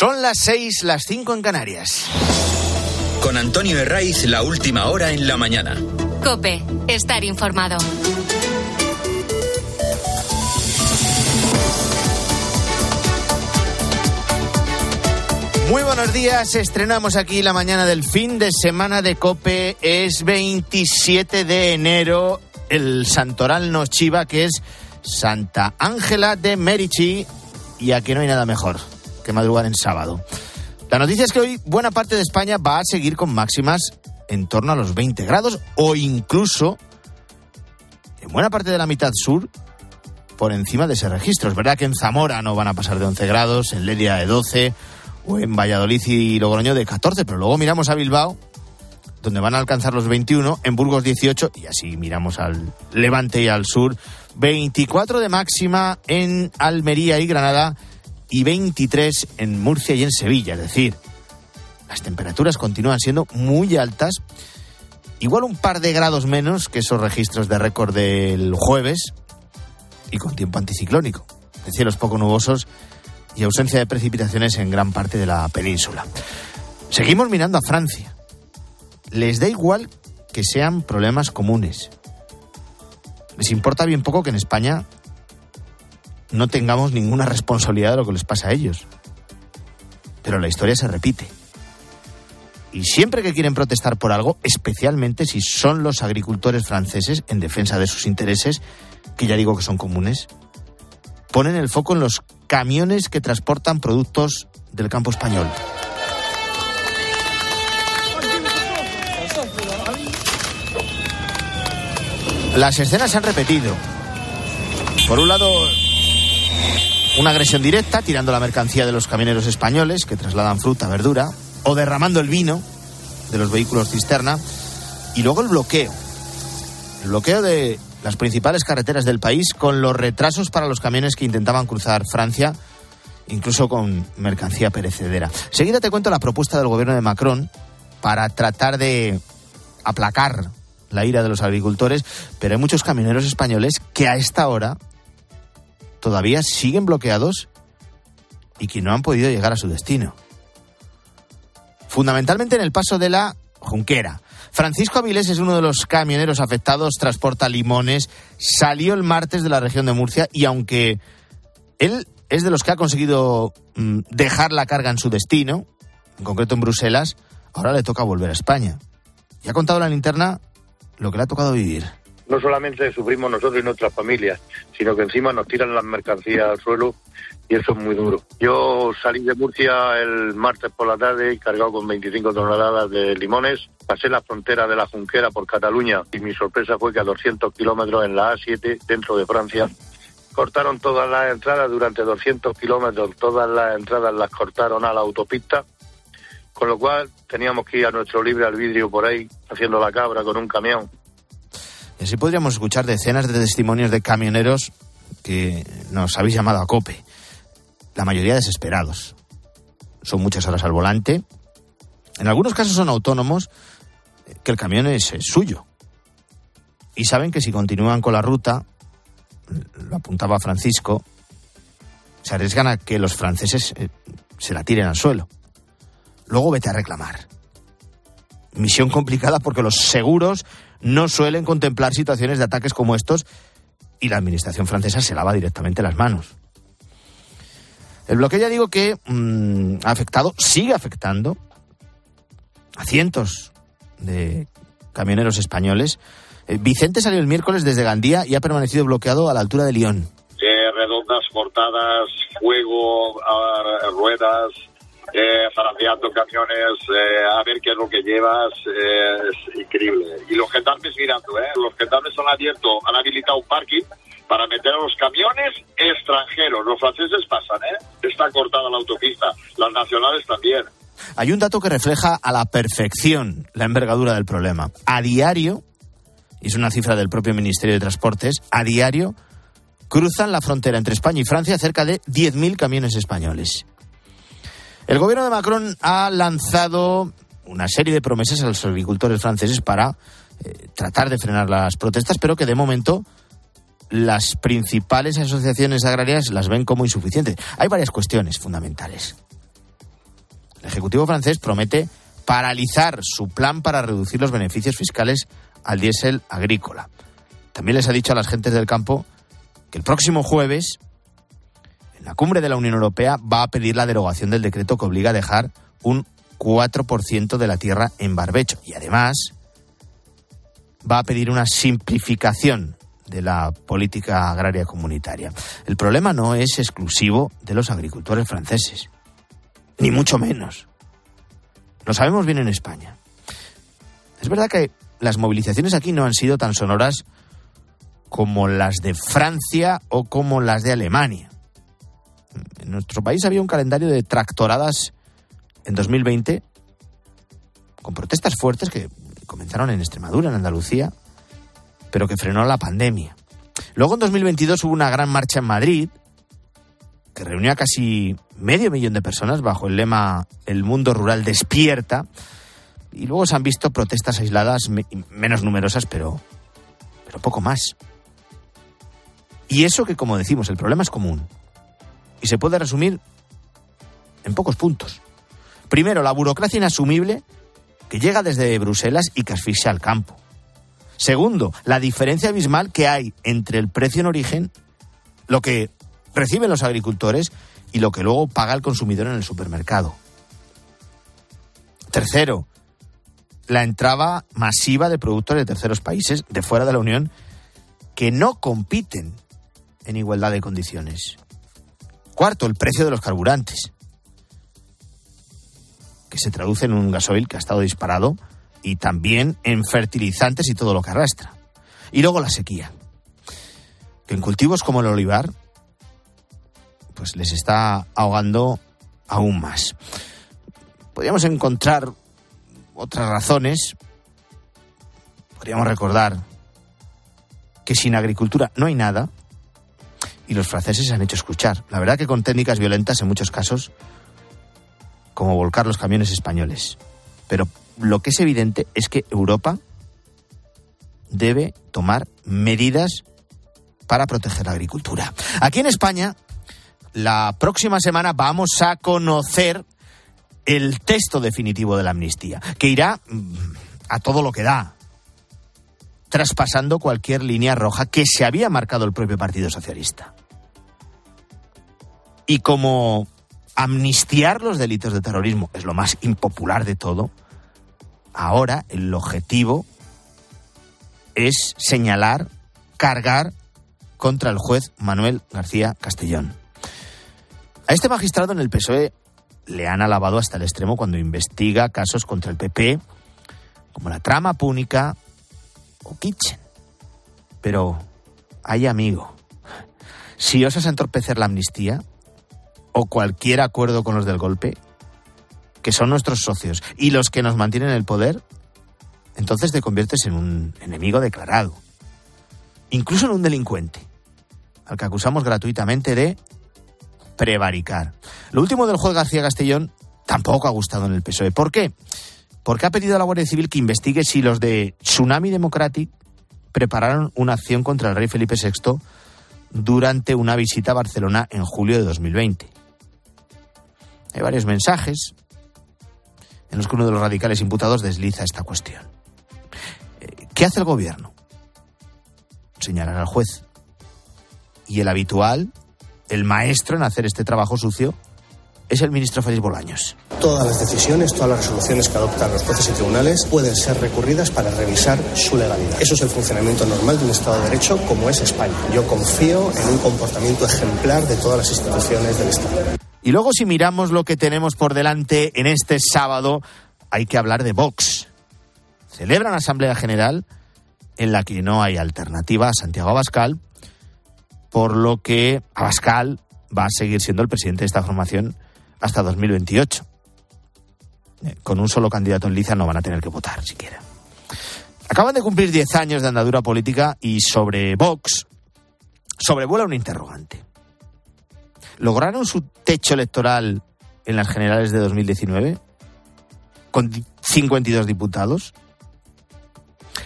Son las seis, las cinco en Canarias. Con Antonio Herraiz, la última hora en la mañana. Cope, estar informado. Muy buenos días, estrenamos aquí la mañana del fin de semana de Cope. Es 27 de enero, el santoral nos chiva que es Santa Ángela de Merici y aquí no hay nada mejor que madrugar en sábado. La noticia es que hoy buena parte de España va a seguir con máximas en torno a los 20 grados o incluso en buena parte de la mitad sur por encima de ese registro. Es verdad que en Zamora no van a pasar de 11 grados, en Ledia de 12 o en Valladolid y Logroño de 14, pero luego miramos a Bilbao donde van a alcanzar los 21, en Burgos 18 y así miramos al Levante y al sur, 24 de máxima en Almería y Granada y 23 en Murcia y en Sevilla. Es decir, las temperaturas continúan siendo muy altas, igual un par de grados menos que esos registros de récord del jueves y con tiempo anticiclónico, de cielos poco nubosos y ausencia de precipitaciones en gran parte de la península. Seguimos mirando a Francia. Les da igual que sean problemas comunes. Les importa bien poco que en España no tengamos ninguna responsabilidad de lo que les pasa a ellos. Pero la historia se repite. Y siempre que quieren protestar por algo, especialmente si son los agricultores franceses en defensa de sus intereses, que ya digo que son comunes, ponen el foco en los camiones que transportan productos del campo español. Las escenas se han repetido. Por un lado, una agresión directa tirando la mercancía de los camioneros españoles que trasladan fruta, verdura, o derramando el vino de los vehículos cisterna, y luego el bloqueo. El bloqueo de las principales carreteras del país con los retrasos para los camiones que intentaban cruzar Francia, incluso con mercancía perecedera. Seguida te cuento la propuesta del gobierno de Macron para tratar de aplacar la ira de los agricultores, pero hay muchos camioneros españoles que a esta hora todavía siguen bloqueados y que no han podido llegar a su destino. Fundamentalmente en el paso de la Junquera. Francisco Avilés es uno de los camioneros afectados, transporta limones, salió el martes de la región de Murcia y aunque él es de los que ha conseguido mm, dejar la carga en su destino, en concreto en Bruselas, ahora le toca volver a España. Y ha contado la linterna lo que le ha tocado vivir. No solamente sufrimos nosotros y nuestras familias, sino que encima nos tiran las mercancías al suelo y eso es muy duro. Yo salí de Murcia el martes por la tarde cargado con 25 toneladas de limones. Pasé la frontera de la Junquera por Cataluña y mi sorpresa fue que a 200 kilómetros en la A7, dentro de Francia, cortaron todas las entradas durante 200 kilómetros. Todas las entradas las cortaron a la autopista con lo cual teníamos que ir a nuestro libre albedrío por ahí, haciendo la cabra con un camión. Y así podríamos escuchar decenas de testimonios de camioneros que nos habéis llamado a COPE. La mayoría desesperados. Son muchas horas al volante. En algunos casos son autónomos, que el camión es, es suyo. Y saben que si continúan con la ruta, lo apuntaba Francisco, se arriesgan a que los franceses eh, se la tiren al suelo luego vete a reclamar. Misión complicada porque los seguros no suelen contemplar situaciones de ataques como estos y la administración francesa se lava directamente las manos. El bloqueo ya digo que mm, ha afectado, sigue afectando a cientos de camioneros españoles. Eh, Vicente salió el miércoles desde Gandía y ha permanecido bloqueado a la altura de Lyon. Eh, redondas, cortadas, fuego, ruedas, eh, zarandeando camiones, eh, a ver qué es lo que llevas, eh, es increíble. Y los gendarmes mirando, ¿eh? Los gendarmes han abierto, han habilitado un parking para meter a los camiones extranjeros. Los franceses pasan, ¿eh? Está cortada la autopista, las nacionales también. Hay un dato que refleja a la perfección la envergadura del problema. A diario, y es una cifra del propio Ministerio de Transportes, a diario cruzan la frontera entre España y Francia cerca de 10.000 camiones españoles. El gobierno de Macron ha lanzado una serie de promesas a los agricultores franceses para eh, tratar de frenar las protestas, pero que de momento las principales asociaciones agrarias las ven como insuficientes. Hay varias cuestiones fundamentales. El Ejecutivo francés promete paralizar su plan para reducir los beneficios fiscales al diésel agrícola. También les ha dicho a las gentes del campo que el próximo jueves, en la cumbre de la Unión Europea, va a pedir la derogación del decreto que obliga a dejar un 4% de la tierra en barbecho. Y además va a pedir una simplificación de la política agraria comunitaria. El problema no es exclusivo de los agricultores franceses, ni mucho menos. Lo sabemos bien en España. Es verdad que las movilizaciones aquí no han sido tan sonoras como las de Francia o como las de Alemania. En nuestro país había un calendario de tractoradas en 2020 con protestas fuertes que comenzaron en Extremadura, en Andalucía, pero que frenó la pandemia. Luego en 2022 hubo una gran marcha en Madrid que reunió a casi medio millón de personas bajo el lema El mundo rural despierta. Y luego se han visto protestas aisladas menos numerosas, pero, pero poco más. Y eso que, como decimos, el problema es común. Y se puede resumir en pocos puntos. Primero, la burocracia inasumible que llega desde Bruselas y que asfixia al campo. Segundo, la diferencia abismal que hay entre el precio en origen, lo que reciben los agricultores y lo que luego paga el consumidor en el supermercado. Tercero, la entrada masiva de productos de terceros países de fuera de la Unión que no compiten en igualdad de condiciones. Cuarto, el precio de los carburantes, que se traduce en un gasoil que ha estado disparado y también en fertilizantes y todo lo que arrastra. Y luego la sequía, que en cultivos como el olivar, pues les está ahogando aún más. Podríamos encontrar otras razones. Podríamos recordar que sin agricultura no hay nada, y los franceses se han hecho escuchar. La verdad que con técnicas violentas en muchos casos, como volcar los camiones españoles. Pero lo que es evidente es que Europa debe tomar medidas para proteger la agricultura. Aquí en España, la próxima semana vamos a conocer el texto definitivo de la amnistía, que irá mm, a todo lo que da, traspasando cualquier línea roja que se había marcado el propio Partido Socialista. Y como amnistiar los delitos de terrorismo es lo más impopular de todo, ahora el objetivo es señalar, cargar contra el juez Manuel García Castellón. A este magistrado en el PSOE le han alabado hasta el extremo cuando investiga casos contra el PP, como la trama púnica o Kitchen. Pero hay amigo. Si osas entorpecer la amnistía o cualquier acuerdo con los del golpe, que son nuestros socios y los que nos mantienen en el poder, entonces te conviertes en un enemigo declarado, incluso en un delincuente, al que acusamos gratuitamente de prevaricar. Lo último del juez García Castellón tampoco ha gustado en el PSOE. ¿Por qué? Porque ha pedido a la Guardia Civil que investigue si los de Tsunami Democratic prepararon una acción contra el rey Felipe VI durante una visita a Barcelona en julio de 2020. Hay varios mensajes en los que uno de los radicales imputados desliza esta cuestión. Eh, ¿Qué hace el gobierno? Señalar al juez. Y el habitual, el maestro en hacer este trabajo sucio, es el ministro Félix Bolaños. Todas las decisiones, todas las resoluciones que adoptan los jueces y tribunales pueden ser recurridas para revisar su legalidad. Eso es el funcionamiento normal de un Estado de Derecho como es España. Yo confío en un comportamiento ejemplar de todas las instituciones del Estado. Y luego si miramos lo que tenemos por delante en este sábado, hay que hablar de Vox. Celebran Asamblea General en la que no hay alternativa a Santiago Abascal, por lo que Abascal va a seguir siendo el presidente de esta formación hasta 2028. Eh, con un solo candidato en liza no van a tener que votar siquiera. Acaban de cumplir 10 años de andadura política y sobre Vox sobrevuela un interrogante. ¿Lograron su techo electoral en las generales de 2019? Con 52 diputados.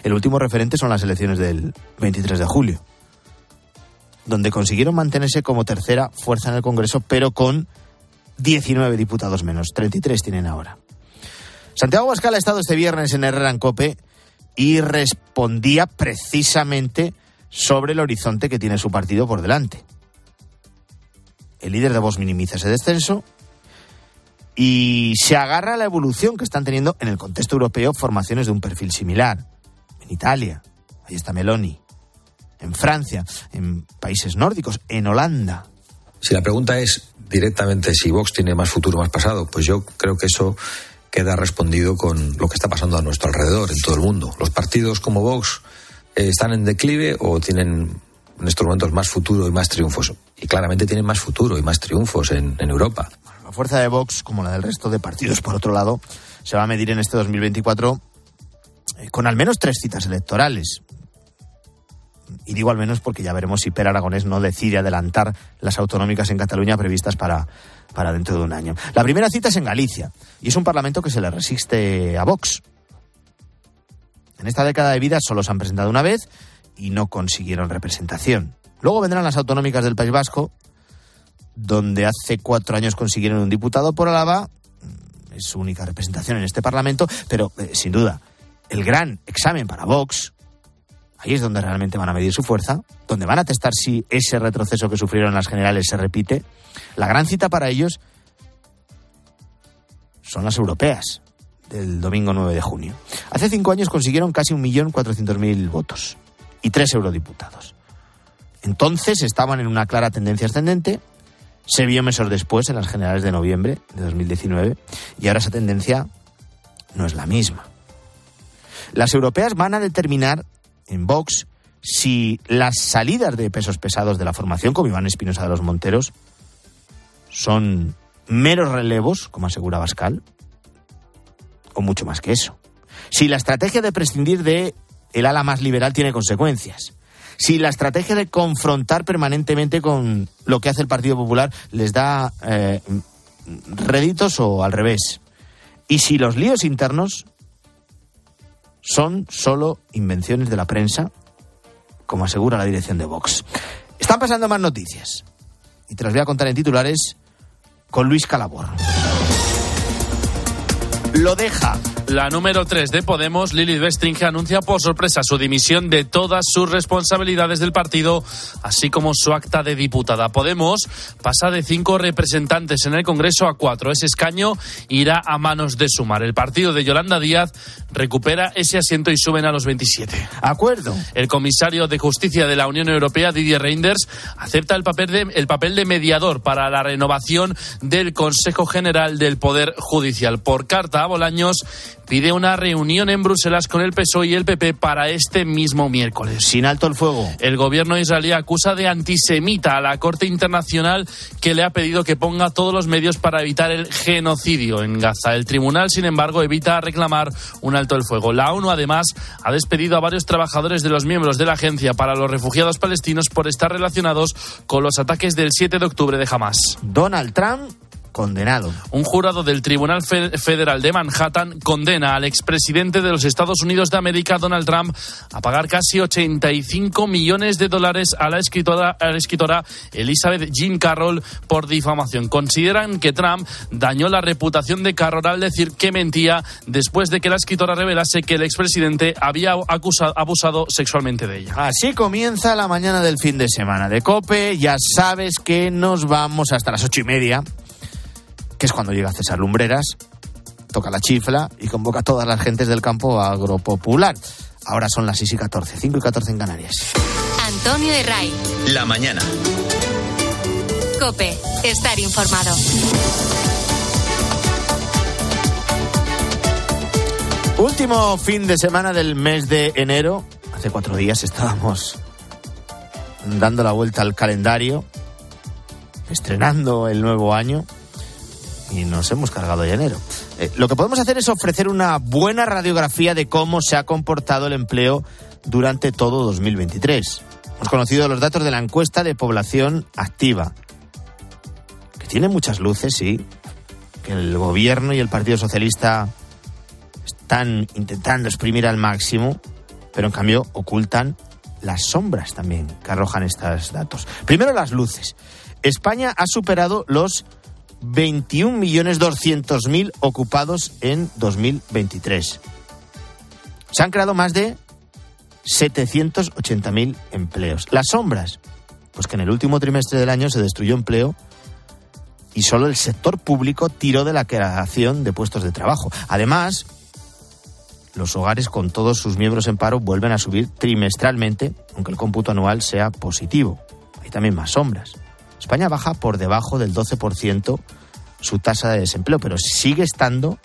El último referente son las elecciones del 23 de julio, donde consiguieron mantenerse como tercera fuerza en el Congreso, pero con 19 diputados menos, 33 tienen ahora. Santiago Abascal ha estado este viernes en Herrera en Cope y respondía precisamente sobre el horizonte que tiene su partido por delante. El líder de Vox minimiza ese descenso y se agarra a la evolución que están teniendo en el contexto europeo formaciones de un perfil similar. En Italia, ahí está Meloni. En Francia, en países nórdicos, en Holanda. Si la pregunta es directamente si Vox tiene más futuro más pasado, pues yo creo que eso queda respondido con lo que está pasando a nuestro alrededor, en todo el mundo. Los partidos como Vox eh, están en declive o tienen en estos momentos más futuro y más triunfos. Y claramente tienen más futuro y más triunfos en, en Europa. La fuerza de Vox, como la del resto de partidos, por otro lado, se va a medir en este 2024 eh, con al menos tres citas electorales. Y digo al menos porque ya veremos si Per Aragonés no decide adelantar las autonómicas en Cataluña previstas para, para dentro de un año. La primera cita es en Galicia y es un parlamento que se le resiste a Vox. En esta década de vida solo se han presentado una vez y no consiguieron representación. Luego vendrán las autonómicas del País Vasco, donde hace cuatro años consiguieron un diputado por Álava. Es su única representación en este Parlamento, pero eh, sin duda, el gran examen para Vox, ahí es donde realmente van a medir su fuerza, donde van a testar si ese retroceso que sufrieron las generales se repite. La gran cita para ellos son las europeas del domingo 9 de junio. Hace cinco años consiguieron casi 1.400.000 votos y tres eurodiputados. Entonces estaban en una clara tendencia ascendente, se vio meses después en las generales de noviembre de 2019 y ahora esa tendencia no es la misma. Las europeas van a determinar en Vox si las salidas de pesos pesados de la formación, como Iván Espinosa de los Monteros, son meros relevos, como asegura Bascal, o mucho más que eso. Si la estrategia de prescindir de el ala más liberal tiene consecuencias. Si la estrategia de confrontar permanentemente con lo que hace el Partido Popular les da eh, réditos o al revés. Y si los líos internos son solo invenciones de la prensa, como asegura la dirección de Vox. Están pasando más noticias. Y te las voy a contar en titulares con Luis Calabor. Lo deja la número 3 de Podemos, Lili Westringe, anuncia por sorpresa su dimisión de todas sus responsabilidades del partido, así como su acta de diputada. Podemos pasa de cinco representantes en el Congreso a cuatro. Ese escaño irá a manos de Sumar. El partido de Yolanda Díaz recupera ese asiento y suben a los 27. Acuerdo. El comisario de Justicia de la Unión Europea, Didier Reinders, acepta el papel de, el papel de mediador para la renovación del Consejo General del Poder Judicial. Por carta Bolaños, pide una reunión en Bruselas con el PSOE y el PP para este mismo miércoles. Sin alto el fuego. El gobierno israelí acusa de antisemita a la Corte Internacional que le ha pedido que ponga todos los medios para evitar el genocidio en Gaza. El tribunal, sin embargo, evita reclamar un alto el fuego. La ONU, además, ha despedido a varios trabajadores de los miembros de la Agencia para los Refugiados Palestinos por estar relacionados con los ataques del 7 de octubre de Hamas. Donald Trump condenado. Un jurado del Tribunal Federal de Manhattan condena al expresidente de los Estados Unidos de América, Donald Trump, a pagar casi 85 millones de dólares a la escritora, a la escritora Elizabeth Jean Carroll por difamación. Consideran que Trump dañó la reputación de Carroll al decir que mentía después de que la escritora revelase que el expresidente había acusado, abusado sexualmente de ella. Así comienza la mañana del fin de semana de COPE. Ya sabes que nos vamos hasta las ocho y media que es cuando llega César Lumbreras, toca la chifla y convoca a todas las gentes del campo agropopular. Ahora son las 6 y 14, 5 y 14 en Canarias. Antonio de Ray. La mañana. Cope, estar informado. Último fin de semana del mes de enero. Hace cuatro días estábamos dando la vuelta al calendario, estrenando el nuevo año y nos hemos cargado ya enero. Eh, lo que podemos hacer es ofrecer una buena radiografía de cómo se ha comportado el empleo durante todo 2023. Hemos conocido los datos de la encuesta de población activa, que tiene muchas luces, sí, que el gobierno y el Partido Socialista están intentando exprimir al máximo, pero en cambio ocultan las sombras también que arrojan estos datos. Primero las luces. España ha superado los 21.200.000 ocupados en 2023. Se han creado más de 780.000 empleos. Las sombras, pues que en el último trimestre del año se destruyó empleo y solo el sector público tiró de la creación de puestos de trabajo. Además, los hogares con todos sus miembros en paro vuelven a subir trimestralmente, aunque el cómputo anual sea positivo. Hay también más sombras. España baja por debajo del 12% su tasa de desempleo, pero sigue estando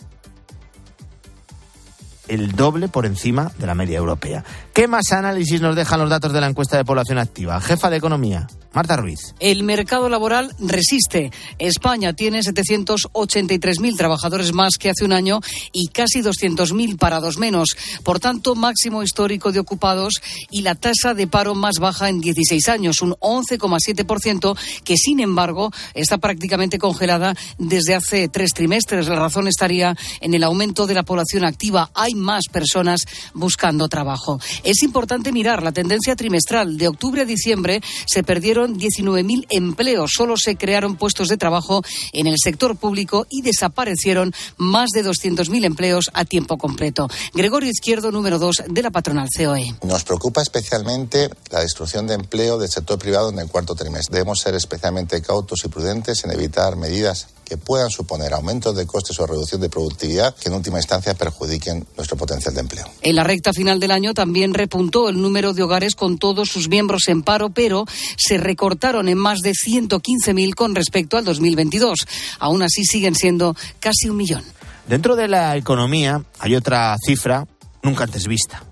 el doble por encima de la media europea. ¿Qué más análisis nos dejan los datos de la encuesta de población activa? Jefa de Economía, Marta Ruiz. El mercado laboral resiste. España tiene 783.000 trabajadores más que hace un año y casi 200.000 parados menos. Por tanto, máximo histórico de ocupados y la tasa de paro más baja en 16 años, un 11,7%, que sin embargo está prácticamente congelada desde hace tres trimestres. La razón estaría en el aumento de la población activa. Hay más personas buscando trabajo. Es importante mirar la tendencia trimestral. De octubre a diciembre se perdieron 19.000 empleos. Solo se crearon puestos de trabajo en el sector público y desaparecieron más de 200.000 empleos a tiempo completo. Gregorio Izquierdo, número 2 de la patronal COE. Nos preocupa especialmente la destrucción de empleo del sector privado en el cuarto trimestre. Debemos ser especialmente cautos y prudentes en evitar medidas que puedan suponer aumentos de costes o reducción de productividad que en última instancia perjudiquen nuestro potencial de empleo. En la recta final del año también repuntó el número de hogares con todos sus miembros en paro, pero se recortaron en más de 115.000 con respecto al 2022. Aún así siguen siendo casi un millón. Dentro de la economía hay otra cifra nunca antes vista.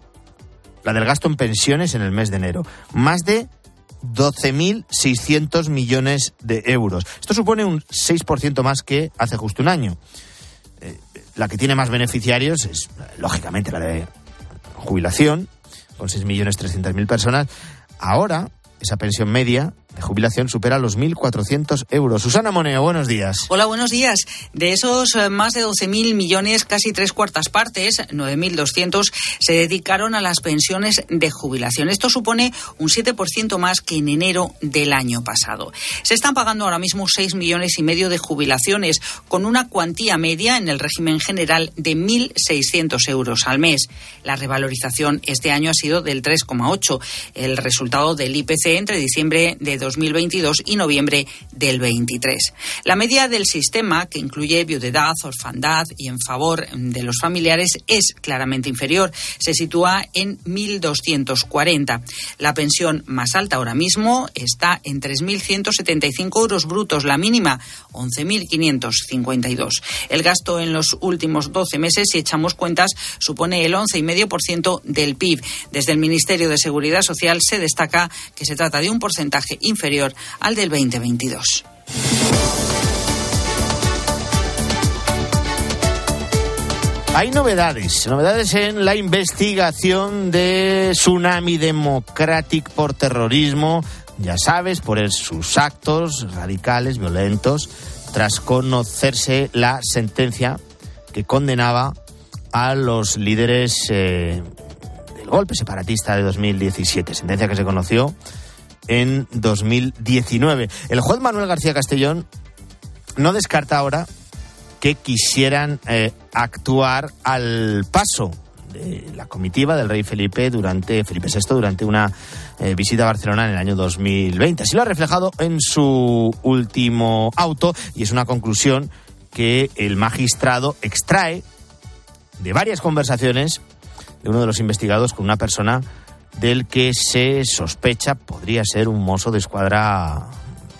La del gasto en pensiones en el mes de enero. Más de 12.600 millones de euros. Esto supone un 6% más que hace justo un año. Eh, la que tiene más beneficiarios es, lógicamente, la de jubilación, con 6.300.000 personas. Ahora, esa pensión media de jubilación supera los 1.400 euros. Susana Moneo, buenos días. Hola, buenos días. De esos eh, más de 12.000 millones, casi tres cuartas partes, 9.200, se dedicaron a las pensiones de jubilación. Esto supone un 7% más que en enero del año pasado. Se están pagando ahora mismo 6 millones y medio de jubilaciones, con una cuantía media en el régimen general de 1.600 euros al mes. La revalorización este año ha sido del 3,8, el resultado del IPC entre diciembre de 2022 y noviembre del 23. La media del sistema, que incluye viudedad, orfandad y en favor de los familiares, es claramente inferior. Se sitúa en 1.240. La pensión más alta ahora mismo está en 3.175 euros brutos, la mínima 11.552. El gasto en los últimos 12 meses, si echamos cuentas, supone el 11,5% del PIB. Desde el Ministerio de Seguridad Social se destaca que se trata de un porcentaje inferior al del 2022. Hay novedades, novedades en la investigación de Tsunami Democratic por terrorismo, ya sabes, por sus actos radicales, violentos, tras conocerse la sentencia que condenaba a los líderes eh, del golpe separatista de 2017, sentencia que se conoció en 2019. El juez Manuel García Castellón no descarta ahora que quisieran eh, actuar al paso de la comitiva del rey Felipe durante Felipe VI durante una eh, visita a Barcelona en el año 2020. Así lo ha reflejado en su último auto y es una conclusión que el magistrado extrae de varias conversaciones de uno de los investigados con una persona del que se sospecha podría ser un mozo de escuadra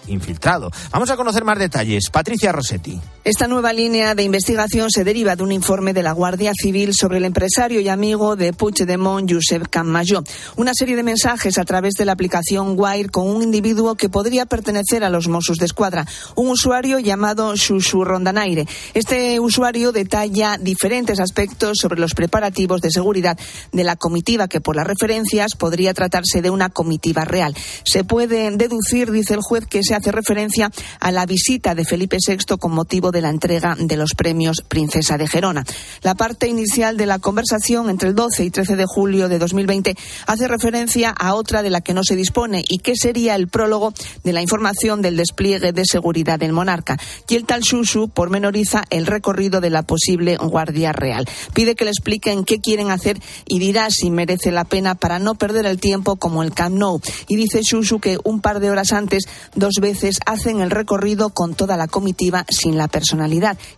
infiltrado. Vamos a conocer más detalles. Patricia Rossetti. Esta nueva línea de investigación se deriva de un informe de la Guardia Civil sobre el empresario y amigo de Puigdemont, Josep Camayó. Una serie de mensajes a través de la aplicación Wire con un individuo que podría pertenecer a los Mossos de Escuadra, un usuario llamado Susu Rondanaire. Este usuario detalla diferentes aspectos sobre los preparativos de seguridad de la comitiva, que por las referencias podría tratarse de una comitiva real. Se puede deducir, dice el juez, que se hace referencia a la visita de Felipe VI con motivo de de la entrega de los premios Princesa de Gerona. La parte inicial de la conversación entre el 12 y 13 de julio de 2020 hace referencia a otra de la que no se dispone y que sería el prólogo de la información del despliegue de seguridad del monarca. Y el tal Shushu pormenoriza el recorrido de la posible Guardia Real. Pide que le expliquen qué quieren hacer y dirá si merece la pena para no perder el tiempo como el Camp Nou. Y dice Shushu que un par de horas antes, dos veces hacen el recorrido con toda la comitiva sin la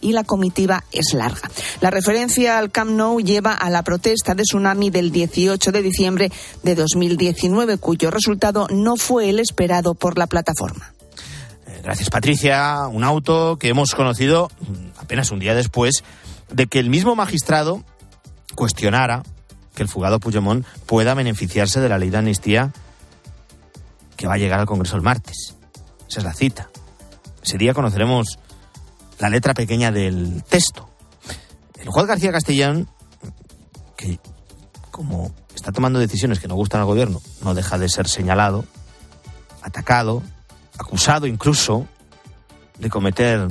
y la comitiva es larga. La referencia al Camp Nou lleva a la protesta de tsunami del 18 de diciembre de 2019, cuyo resultado no fue el esperado por la plataforma. Eh, gracias, Patricia. Un auto que hemos conocido apenas un día después de que el mismo magistrado cuestionara que el fugado Puigdemont pueda beneficiarse de la ley de amnistía que va a llegar al Congreso el martes. Esa es la cita. Ese día conoceremos la letra pequeña del texto. El juez García Castellón, que como está tomando decisiones que no gustan al gobierno, no deja de ser señalado, atacado, acusado incluso de cometer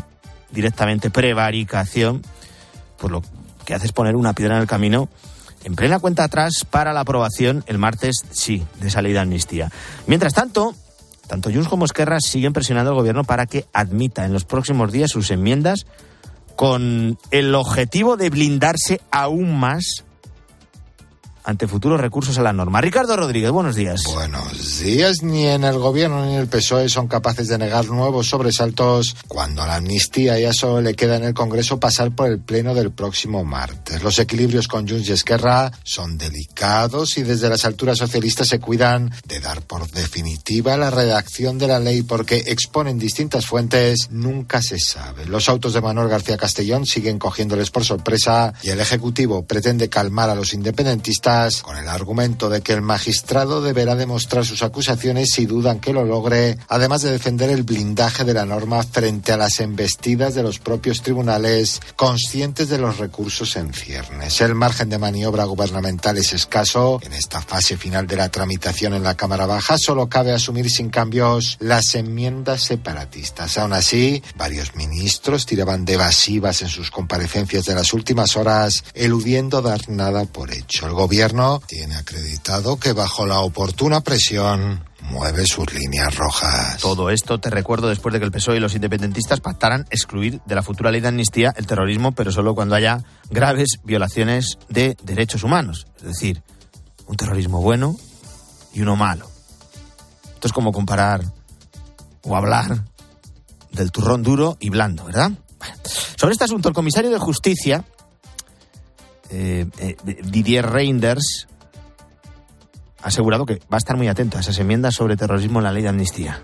directamente prevaricación, pues lo que hace es poner una piedra en el camino en plena cuenta atrás para la aprobación el martes, sí, de esa ley de amnistía. Mientras tanto, tanto Junts como Esquerra siguen presionando al gobierno para que admita en los próximos días sus enmiendas con el objetivo de blindarse aún más ante futuros recursos a la norma. Ricardo Rodríguez, buenos días. Buenos días. Ni en el gobierno ni en el PSOE son capaces de negar nuevos sobresaltos cuando la amnistía ya solo le queda en el Congreso pasar por el pleno del próximo martes. Los equilibrios con Junts y Esquerra son delicados y desde las alturas socialistas se cuidan de dar por definitiva la redacción de la ley porque exponen distintas fuentes, nunca se sabe. Los autos de Manuel García Castellón siguen cogiéndoles por sorpresa y el Ejecutivo pretende calmar a los independentistas con el argumento de que el magistrado deberá demostrar sus acusaciones si dudan que lo logre, además de defender el blindaje de la norma frente a las embestidas de los propios tribunales, conscientes de los recursos en ciernes. El margen de maniobra gubernamental es escaso. En esta fase final de la tramitación en la Cámara Baja solo cabe asumir sin cambios las enmiendas separatistas. Aún así, varios ministros tiraban de evasivas en sus comparecencias de las últimas horas, eludiendo dar nada por hecho. El gobierno tiene acreditado que bajo la oportuna presión mueve sus líneas rojas. Todo esto te recuerdo después de que el PSOE y los independentistas pactaran excluir de la futura ley de amnistía el terrorismo, pero solo cuando haya graves violaciones de derechos humanos. Es decir, un terrorismo bueno y uno malo. Esto es como comparar o hablar del turrón duro y blando, ¿verdad? Sobre este asunto, el comisario de Justicia eh, eh, Didier Reinders ha asegurado que va a estar muy atento a esas enmiendas sobre terrorismo en la ley de amnistía.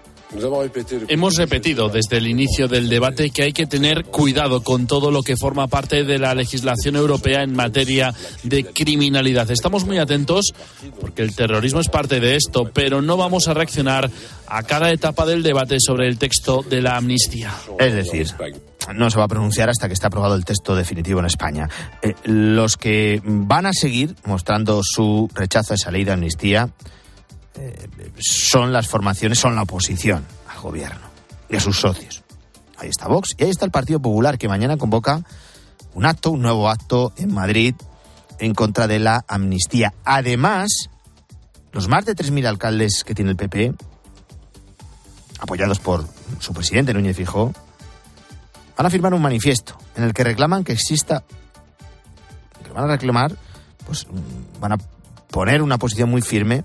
Hemos repetido desde el inicio del debate que hay que tener cuidado con todo lo que forma parte de la legislación europea en materia de criminalidad. Estamos muy atentos porque el terrorismo es parte de esto, pero no vamos a reaccionar a cada etapa del debate sobre el texto de la amnistía. Es decir, no se va a pronunciar hasta que esté aprobado el texto definitivo en España. Eh, los que van a seguir mostrando su rechazo a esa ley de amnistía eh, son las formaciones, son la oposición al gobierno y a sus socios. Ahí está Vox y ahí está el Partido Popular que mañana convoca un acto, un nuevo acto en Madrid en contra de la amnistía. Además, los más de 3.000 alcaldes que tiene el PP, apoyados por su presidente Núñez Fijó, van a firmar un manifiesto en el que reclaman que exista, que van a reclamar, pues van a poner una posición muy firme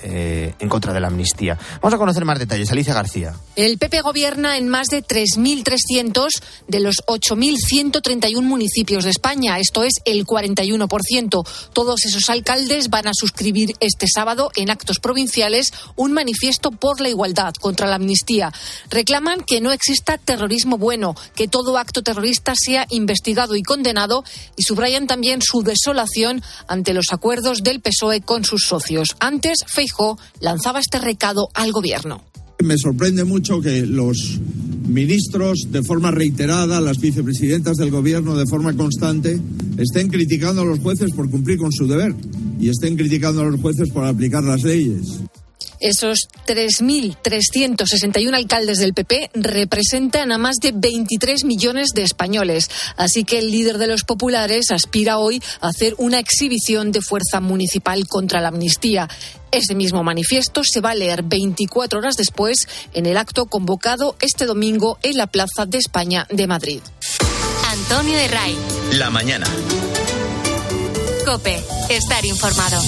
eh, en contra de la amnistía. Vamos a conocer más detalles. Alicia García. El PP gobierna en más de 3.300 de los 8.131 municipios de España. Esto es el 41%. Todos esos alcaldes van a suscribir este sábado en actos provinciales un manifiesto por la igualdad contra la amnistía. Reclaman que no exista terrorismo bueno, que todo acto terrorista sea investigado y condenado y subrayan también su desolación ante los acuerdos del PSOE con sus socios. Antes, lanzaba este recado al gobierno. Me sorprende mucho que los ministros, de forma reiterada, las vicepresidentas del gobierno, de forma constante, estén criticando a los jueces por cumplir con su deber y estén criticando a los jueces por aplicar las leyes. Esos 3.361 alcaldes del PP representan a más de 23 millones de españoles. Así que el líder de los populares aspira hoy a hacer una exhibición de fuerza municipal contra la amnistía. Ese mismo manifiesto se va a leer 24 horas después en el acto convocado este domingo en la Plaza de España de Madrid. Antonio de Ray. La mañana. Cope, estar informado.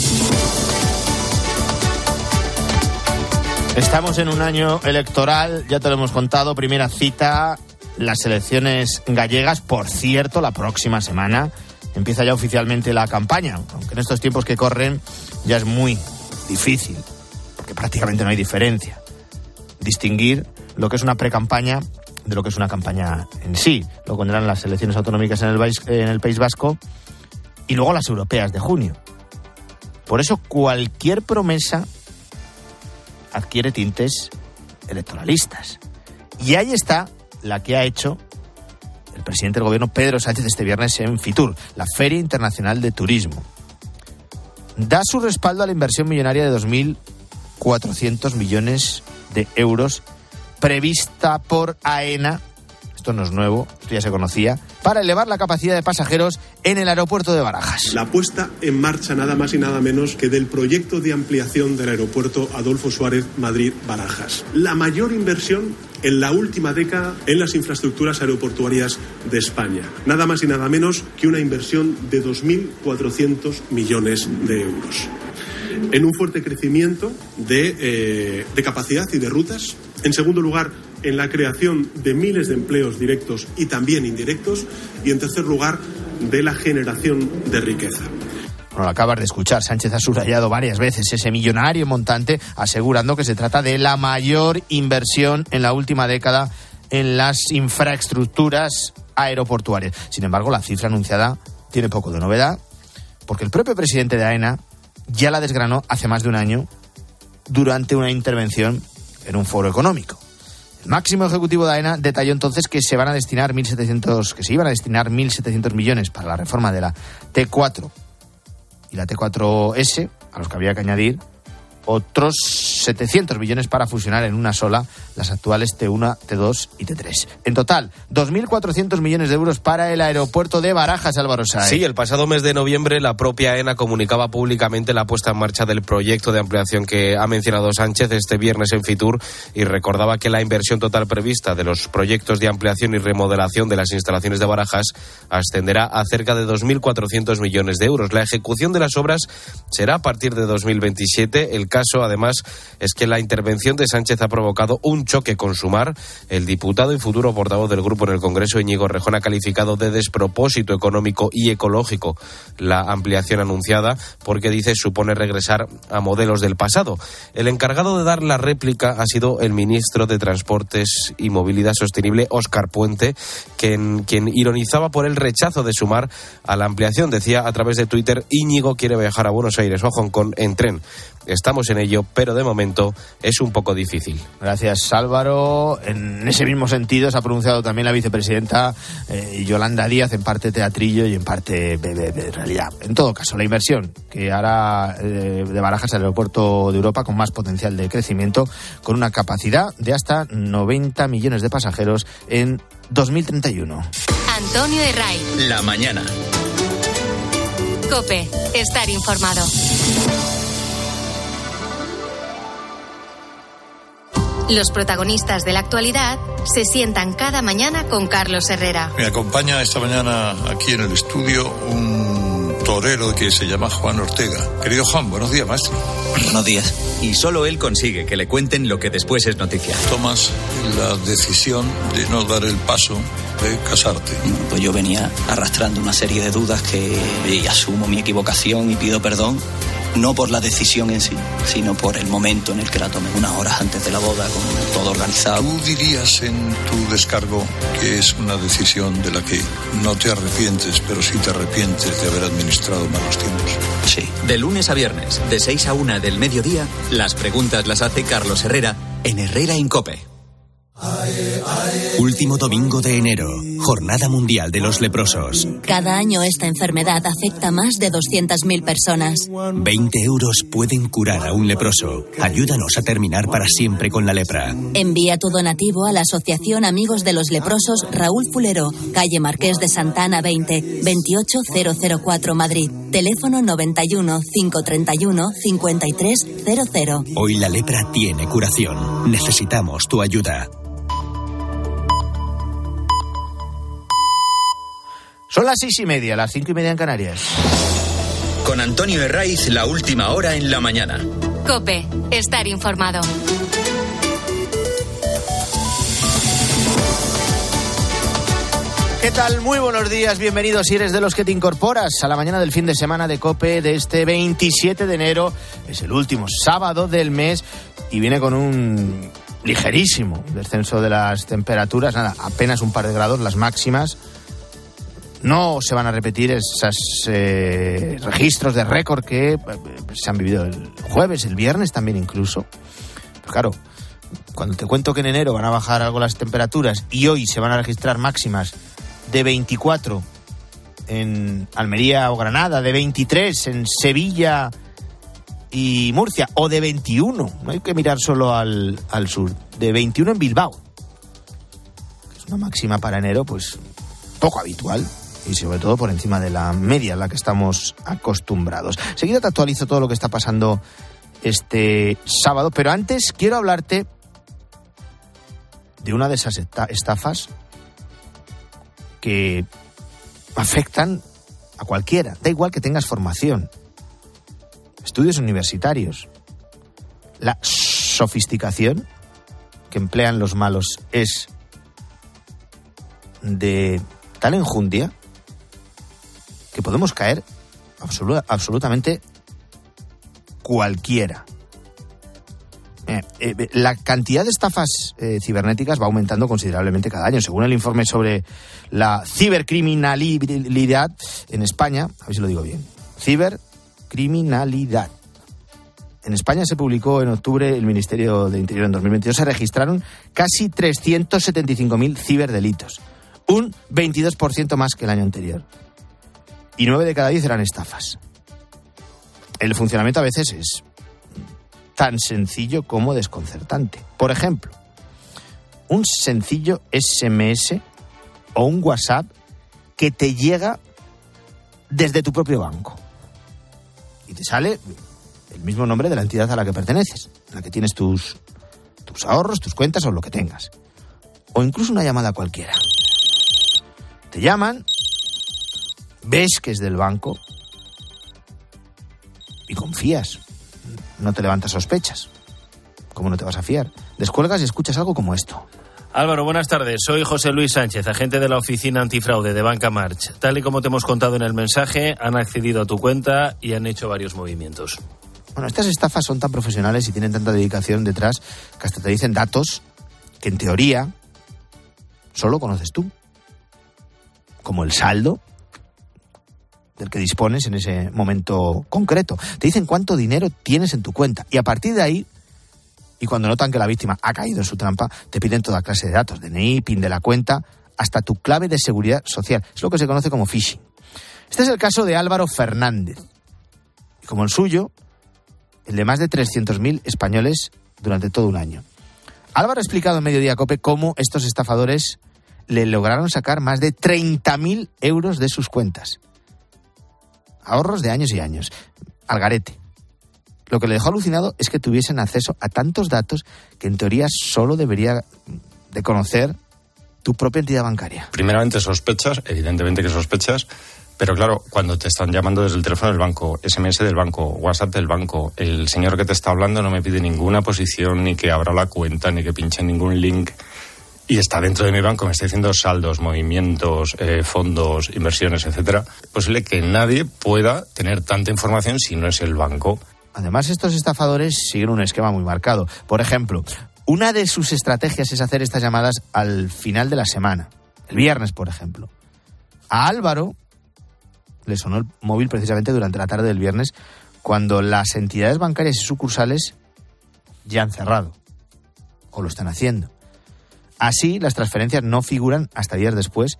Estamos en un año electoral, ya te lo hemos contado, primera cita, las elecciones gallegas, por cierto, la próxima semana empieza ya oficialmente la campaña, aunque en estos tiempos que corren ya es muy difícil, porque prácticamente no hay diferencia, distinguir lo que es una pre-campaña de lo que es una campaña en sí. Lo pondrán las elecciones autonómicas en el, país, en el País Vasco y luego las europeas de junio. Por eso cualquier promesa adquiere tintes electoralistas. Y ahí está la que ha hecho el presidente del gobierno Pedro Sánchez este viernes en Fitur, la Feria Internacional de Turismo. Da su respaldo a la inversión millonaria de 2.400 millones de euros prevista por AENA, esto no es nuevo, esto ya se conocía, para elevar la capacidad de pasajeros en el aeropuerto de Barajas. La puesta en marcha nada más y nada menos que del proyecto de ampliación del aeropuerto Adolfo Suárez Madrid-Barajas. La mayor inversión en la última década en las infraestructuras aeroportuarias de España. Nada más y nada menos que una inversión de 2.400 millones de euros. En un fuerte crecimiento de, eh, de capacidad y de rutas. En segundo lugar, en la creación de miles de empleos directos y también indirectos. Y en tercer lugar, de la generación de riqueza. Bueno, lo acabas de escuchar. Sánchez ha subrayado varias veces ese millonario montante, asegurando que se trata de la mayor inversión en la última década en las infraestructuras aeroportuarias. Sin embargo, la cifra anunciada tiene poco de novedad, porque el propio presidente de AENA ya la desgranó hace más de un año durante una intervención en un foro económico. El máximo ejecutivo de AENA detalló entonces que se van a destinar 1.700, que se iban a destinar 1.700 millones para la reforma de la T4 y la T4S, a los que había que añadir otros 700 millones para fusionar en una sola las actuales T1, T2 y T3. En total, 2.400 millones de euros para el aeropuerto de Barajas, Álvaro Sáez. Sí, el pasado mes de noviembre la propia ENA comunicaba públicamente la puesta en marcha del proyecto de ampliación que ha mencionado Sánchez este viernes en Fitur y recordaba que la inversión total prevista de los proyectos de ampliación y remodelación de las instalaciones de Barajas ascenderá a cerca de 2.400 millones de euros. La ejecución de las obras será a partir de 2027. El caso, además, es que la intervención de Sánchez ha provocado un choque con Sumar. El diputado y futuro portavoz del grupo en el Congreso, Íñigo Rejón, ha calificado de despropósito económico y ecológico la ampliación anunciada porque dice supone regresar a modelos del pasado. El encargado de dar la réplica ha sido el ministro de Transportes y Movilidad Sostenible, Óscar Puente, quien, quien ironizaba por el rechazo de Sumar a la ampliación. Decía a través de Twitter, Íñigo quiere viajar a Buenos Aires o a Hong Kong en tren. Estamos en ello, pero de momento es un poco difícil. Gracias, Álvaro. En ese mismo sentido se ha pronunciado también la vicepresidenta eh, Yolanda Díaz, en parte teatrillo y en parte de, de- de realidad. En todo caso, la inversión que hará eh, de Barajas el aeropuerto de Europa con más potencial de crecimiento, con una capacidad de hasta 90 millones de pasajeros en 2031. Antonio de Ray. La mañana. Cope, estar informado. Los protagonistas de la actualidad se sientan cada mañana con Carlos Herrera. Me acompaña esta mañana aquí en el estudio un torero que se llama Juan Ortega. Querido Juan, buenos días, maestro. Buenos días. Y solo él consigue que le cuenten lo que después es noticia. Tomas la decisión de no dar el paso de casarte. Pues yo venía arrastrando una serie de dudas que y asumo mi equivocación y pido perdón, no por la decisión en sí, sino por el momento en el que la tomé, unas horas antes de la boda, con todo organizado. ¿Tú dirías en tu descargo que es una decisión de la que no te arrepientes, pero sí te arrepientes de haber administrado malos tiempos? Sí. De lunes a viernes, de 6 a 1 del mediodía, las preguntas las hace Carlos Herrera en Herrera Incope. Último domingo de enero. Jornada Mundial de los Leprosos. Cada año esta enfermedad afecta a más de 200.000 personas. 20 euros pueden curar a un leproso. Ayúdanos a terminar para siempre con la lepra. Envía tu donativo a la Asociación Amigos de los Leprosos Raúl Fulero, calle Marqués de Santana 20, 28004 Madrid. Teléfono 91 531 5300. Hoy la lepra tiene curación. Necesitamos tu ayuda. Son las seis y media, las cinco y media en Canarias. Con Antonio Herraiz, la última hora en la mañana. Cope, estar informado. ¿Qué tal? Muy buenos días, bienvenidos si eres de los que te incorporas a la mañana del fin de semana de Cope de este 27 de enero. Es el último sábado del mes y viene con un ligerísimo descenso de las temperaturas, nada, apenas un par de grados las máximas. No se van a repetir esos eh, registros de récord que eh, se han vivido el jueves, el viernes también incluso. Pero claro, cuando te cuento que en enero van a bajar algo las temperaturas y hoy se van a registrar máximas de 24 en Almería o Granada, de 23 en Sevilla y Murcia, o de 21, no hay que mirar solo al, al sur, de 21 en Bilbao. Es una máxima para enero, pues poco habitual y sobre todo por encima de la media a la que estamos acostumbrados. Seguida te actualizo todo lo que está pasando este sábado, pero antes quiero hablarte de una de esas estafas que afectan a cualquiera, da igual que tengas formación, estudios universitarios. La sofisticación que emplean los malos es de tal enjundia que podemos caer absolutamente cualquiera. Eh, eh, la cantidad de estafas eh, cibernéticas va aumentando considerablemente cada año. Según el informe sobre la cibercriminalidad en España, a ver si lo digo bien, cibercriminalidad. En España se publicó en octubre el Ministerio de Interior en 2022. Se registraron casi 375.000 ciberdelitos, un 22% más que el año anterior. Y 9 de cada 10 eran estafas. El funcionamiento a veces es tan sencillo como desconcertante. Por ejemplo, un sencillo SMS o un WhatsApp que te llega desde tu propio banco. Y te sale el mismo nombre de la entidad a la que perteneces, en la que tienes tus, tus ahorros, tus cuentas o lo que tengas. O incluso una llamada cualquiera. Te llaman, ves que es del banco y confías no te levantas sospechas. ¿Cómo no te vas a fiar? Descuelgas y escuchas algo como esto. Álvaro, buenas tardes. Soy José Luis Sánchez, agente de la Oficina Antifraude de Banca March. Tal y como te hemos contado en el mensaje, han accedido a tu cuenta y han hecho varios movimientos. Bueno, estas estafas son tan profesionales y tienen tanta dedicación detrás que hasta te dicen datos que en teoría solo conoces tú. Como el saldo del que dispones en ese momento concreto. Te dicen cuánto dinero tienes en tu cuenta y a partir de ahí, y cuando notan que la víctima ha caído en su trampa, te piden toda clase de datos, DNI, PIN de la cuenta, hasta tu clave de seguridad social. Es lo que se conoce como phishing. Este es el caso de Álvaro Fernández. Y como el suyo, el de más de 300.000 españoles durante todo un año. Álvaro ha explicado en Mediodía Cope cómo estos estafadores le lograron sacar más de 30.000 euros de sus cuentas ahorros de años y años. Algarete. Lo que le dejó alucinado es que tuviesen acceso a tantos datos que en teoría solo debería de conocer tu propia entidad bancaria. Primeramente sospechas, evidentemente que sospechas, pero claro, cuando te están llamando desde el teléfono del banco, SMS del banco, WhatsApp del banco, el señor que te está hablando no me pide ninguna posición, ni que abra la cuenta, ni que pinche ningún link y está dentro de mi banco, me está diciendo saldos, movimientos, eh, fondos, inversiones, etcétera, posible que nadie pueda tener tanta información si no es el banco. Además, estos estafadores siguen un esquema muy marcado. Por ejemplo, una de sus estrategias es hacer estas llamadas al final de la semana, el viernes, por ejemplo. A Álvaro le sonó el móvil precisamente durante la tarde del viernes, cuando las entidades bancarias y sucursales ya han cerrado, o lo están haciendo. Así, las transferencias no figuran hasta días después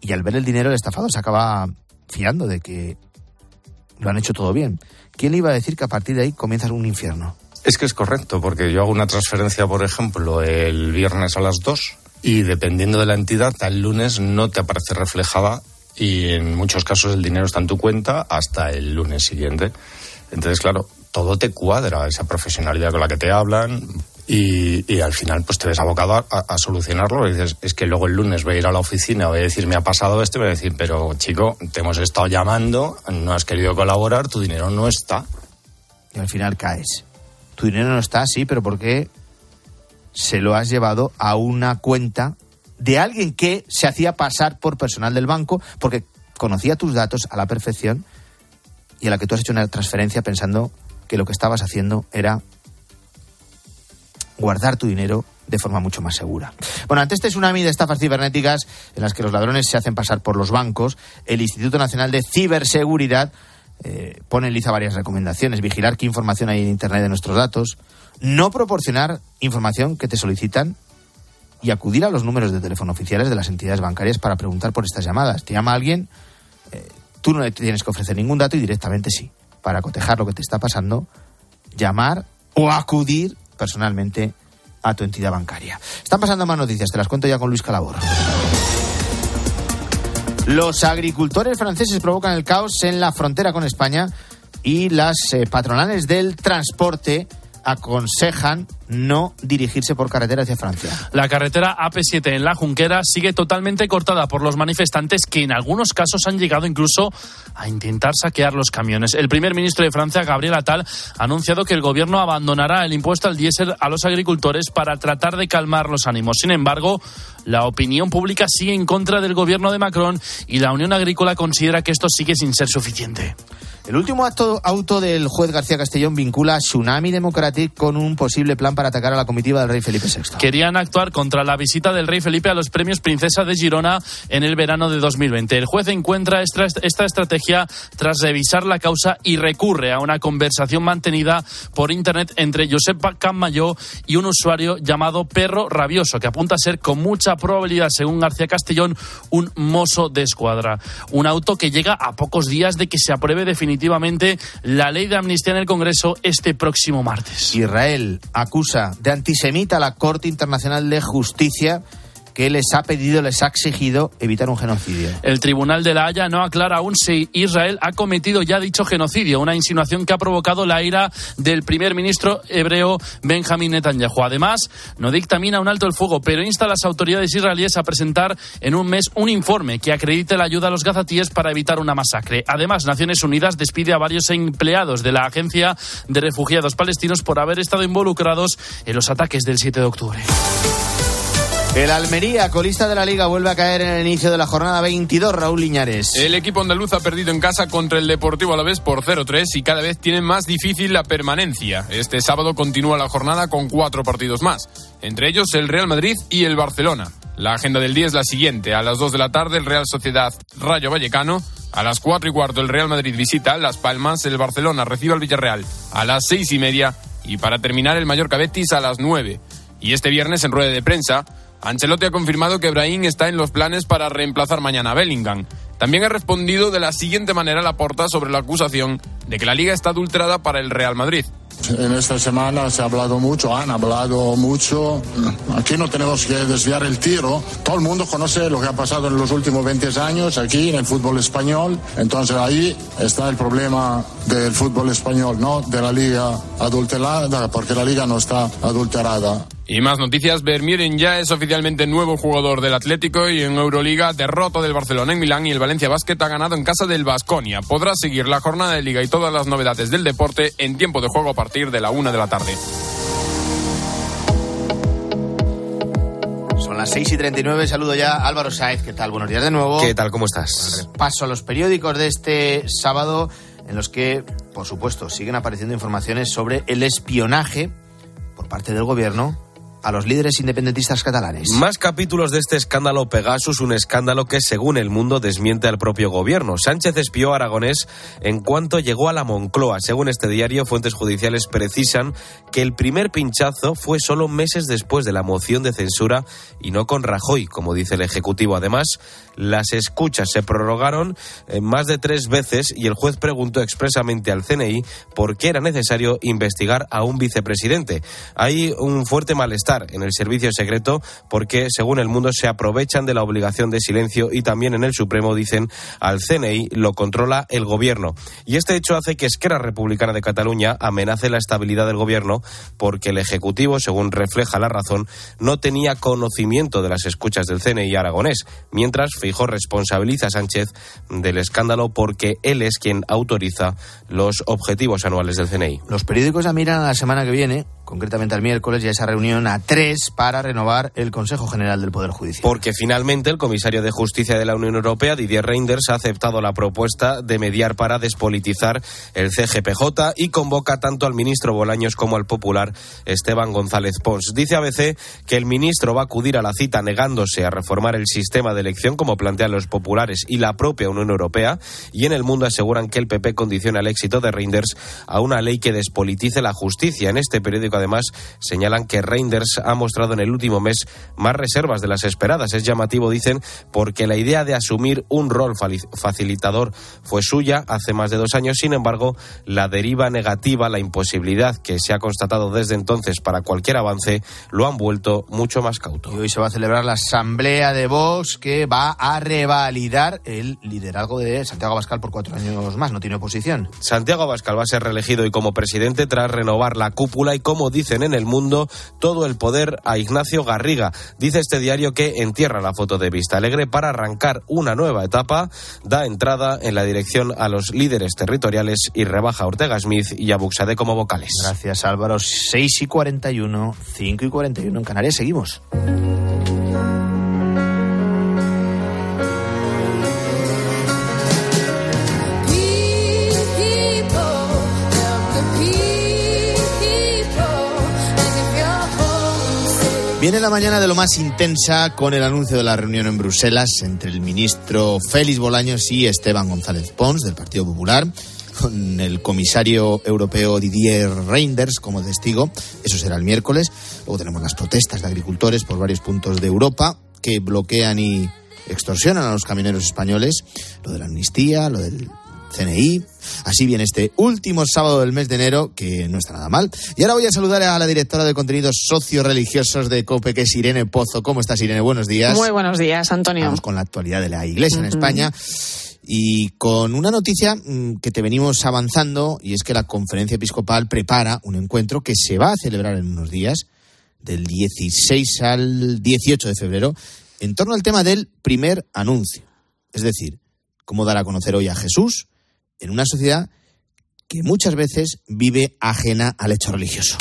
y al ver el dinero el estafado se acaba fiando de que lo han hecho todo bien. ¿Quién le iba a decir que a partir de ahí comienza un infierno? Es que es correcto, porque yo hago una transferencia, por ejemplo, el viernes a las 2 y dependiendo de la entidad, al lunes no te aparece reflejada y en muchos casos el dinero está en tu cuenta hasta el lunes siguiente. Entonces, claro, todo te cuadra, esa profesionalidad con la que te hablan, y, al final pues te ves abocado a, solucionarlo. Y es que luego el lunes voy a ir a la oficina, voy a decir, me ha pasado esto, y voy a decir, pero chico, te hemos estado llamando, no has querido colaborar, tu dinero no está. Y al final caes. Tu dinero no está, sí, pero ¿por qué se lo has llevado a una cuenta de alguien que se hacía pasar por personal del banco porque conocía tus datos a la perfección y a la que tú has hecho una transferencia pensando que lo que estabas haciendo era guardar tu dinero de forma mucho más segura. Bueno, ante este tsunami de estafas cibernéticas en las que los ladrones se hacen pasar por los bancos, el Instituto Nacional de Ciberseguridad eh, pone en lista varias recomendaciones. Vigilar qué información hay en Internet de nuestros datos, no proporcionar información que te solicitan y acudir a los números de teléfono oficiales de las entidades bancarias para preguntar por estas llamadas. Te llama alguien, eh, tú no le tienes que ofrecer ningún dato y directamente sí. Para cotejar lo que te está pasando, llamar o acudir personalmente a tu entidad bancaria. Están pasando más noticias, te las cuento ya con Luis Calabor. Los agricultores franceses provocan el caos en la frontera con España y las eh, patronales del transporte aconsejan no dirigirse por carretera hacia Francia. La carretera AP7 en La Junquera sigue totalmente cortada por los manifestantes que en algunos casos han llegado incluso a intentar saquear los camiones. El primer ministro de Francia, Gabriel Attal, ha anunciado que el gobierno abandonará el impuesto al diésel a los agricultores para tratar de calmar los ánimos. Sin embargo, la opinión pública sigue en contra del gobierno de Macron y la Unión Agrícola considera que esto sigue sin ser suficiente. El último acto, auto del juez García Castellón vincula a Tsunami Democratic con un posible plan para atacar a la comitiva del rey Felipe VI. Querían actuar contra la visita del rey Felipe a los premios Princesa de Girona en el verano de 2020. El juez encuentra esta, esta estrategia tras revisar la causa y recurre a una conversación mantenida por internet entre Josep Camayó y un usuario llamado Perro Rabioso, que apunta a ser con mucha probabilidad, según García Castellón, un mozo de escuadra. Un auto que llega a pocos días de que se apruebe definitivamente la ley de amnistía en el Congreso este próximo martes. Israel acusa de antisemita a la Corte Internacional de Justicia que les ha pedido, les ha exigido evitar un genocidio. El Tribunal de la Haya no aclara aún si Israel ha cometido ya dicho genocidio, una insinuación que ha provocado la ira del primer ministro hebreo Benjamin Netanyahu. Además, no dictamina un alto el fuego, pero insta a las autoridades israelíes a presentar en un mes un informe que acredite la ayuda a los gazatíes para evitar una masacre. Además, Naciones Unidas despide a varios empleados de la Agencia de Refugiados Palestinos por haber estado involucrados en los ataques del 7 de octubre. El Almería, colista de la liga, vuelve a caer en el inicio de la jornada 22, Raúl Liñares. El equipo andaluz ha perdido en casa contra el Deportivo Alavés por 0-3 y cada vez tiene más difícil la permanencia. Este sábado continúa la jornada con cuatro partidos más, entre ellos el Real Madrid y el Barcelona. La agenda del día es la siguiente. A las 2 de la tarde el Real Sociedad Rayo Vallecano. A las 4 y cuarto el Real Madrid visita Las Palmas. El Barcelona recibe al Villarreal a las 6 y media. Y para terminar el Mallorca Betis a las 9. Y este viernes en rueda de prensa Ancelotti ha confirmado que Brahim está en los planes para reemplazar mañana a Bellingham. También ha respondido de la siguiente manera a la porta sobre la acusación de que la liga está adulterada para el Real Madrid. En esta semana se ha hablado mucho, han hablado mucho. Aquí no tenemos que desviar el tiro. Todo el mundo conoce lo que ha pasado en los últimos 20 años aquí en el fútbol español. Entonces ahí está el problema del fútbol español, no de la liga adulterada, porque la liga no está adulterada. Y más noticias, Vermieren ya es oficialmente nuevo jugador del Atlético y en Euroliga derrota del Barcelona en Milán y el Valencia Basket ha ganado en casa del Basconia. Podrá seguir la jornada de liga y todas las novedades del deporte en tiempo de juego a de la una de la tarde. Son las 6 y 39, saludo ya Álvaro Saez, ¿qué tal? Buenos días de nuevo. ¿Qué tal? ¿Cómo estás? Paso a los periódicos de este sábado en los que, por supuesto, siguen apareciendo informaciones sobre el espionaje por parte del gobierno a los líderes independentistas catalanes. Más capítulos de este escándalo Pegasus, un escándalo que, según el mundo, desmiente al propio gobierno. Sánchez espió a Aragonés en cuanto llegó a la Moncloa. Según este diario, fuentes judiciales precisan que el primer pinchazo fue solo meses después de la moción de censura y no con Rajoy, como dice el Ejecutivo. Además, las escuchas se prorrogaron eh, más de tres veces y el juez preguntó expresamente al CNI por qué era necesario investigar a un vicepresidente. Hay un fuerte malestar en el servicio secreto porque, según el mundo, se aprovechan de la obligación de silencio y también en el Supremo dicen al CNI lo controla el gobierno. Y este hecho hace que Esquerra Republicana de Cataluña amenace la estabilidad del gobierno porque el Ejecutivo, según refleja la razón, no tenía conocimiento de las escuchas del CNI aragonés, mientras Feijóo responsabiliza a Sánchez del escándalo porque él es quien autoriza los objetivos anuales del CNI. Los periódicos ya miran a la semana que viene concretamente el miércoles, ya esa reunión a tres para renovar el Consejo General del Poder Judicial. Porque finalmente el comisario de Justicia de la Unión Europea, Didier Reinders, ha aceptado la propuesta de mediar para despolitizar el CGPJ y convoca tanto al ministro Bolaños como al popular Esteban González Pons. Dice ABC que el ministro va a acudir a la cita negándose a reformar el sistema de elección como plantean los populares y la propia Unión Europea y en el mundo aseguran que el PP condiciona el éxito de Reinders a una ley que despolitice la justicia. En este periódico además señalan que Reinders ha mostrado en el último mes más reservas de las esperadas. Es llamativo, dicen, porque la idea de asumir un rol facilitador fue suya hace más de dos años. Sin embargo, la deriva negativa, la imposibilidad que se ha constatado desde entonces para cualquier avance, lo han vuelto mucho más cauto. Y hoy se va a celebrar la asamblea de Vox que va a revalidar el liderazgo de Santiago Abascal por cuatro años más. No tiene oposición. Santiago Abascal va a ser reelegido y como presidente tras renovar la cúpula y como dicen en el mundo, todo el poder a Ignacio Garriga. Dice este diario que entierra la foto de Vista Alegre para arrancar una nueva etapa, da entrada en la dirección a los líderes territoriales y rebaja a Ortega Smith y a Buxade como vocales. Gracias Álvaro. 6 y 41, 5 y 41 en Canarias. Seguimos. Viene la mañana de lo más intensa con el anuncio de la reunión en Bruselas entre el ministro Félix Bolaños y Esteban González Pons del Partido Popular, con el comisario europeo Didier Reinders como testigo. Eso será el miércoles. Luego tenemos las protestas de agricultores por varios puntos de Europa que bloquean y extorsionan a los camioneros españoles. Lo de la amnistía, lo del CNI. Así viene este último sábado del mes de enero, que no está nada mal. Y ahora voy a saludar a la directora de contenidos socio-religiosos de COPE, que es Irene Pozo. ¿Cómo estás, Irene? Buenos días. Muy buenos días, Antonio. Vamos con la actualidad de la Iglesia en España. Y con una noticia mm, que te venimos avanzando, y es que la conferencia episcopal prepara un encuentro que se va a celebrar en unos días, del 16 al 18 de febrero, en torno al tema del primer anuncio. Es decir, cómo dar a conocer hoy a Jesús en una sociedad que muchas veces vive ajena al hecho religioso.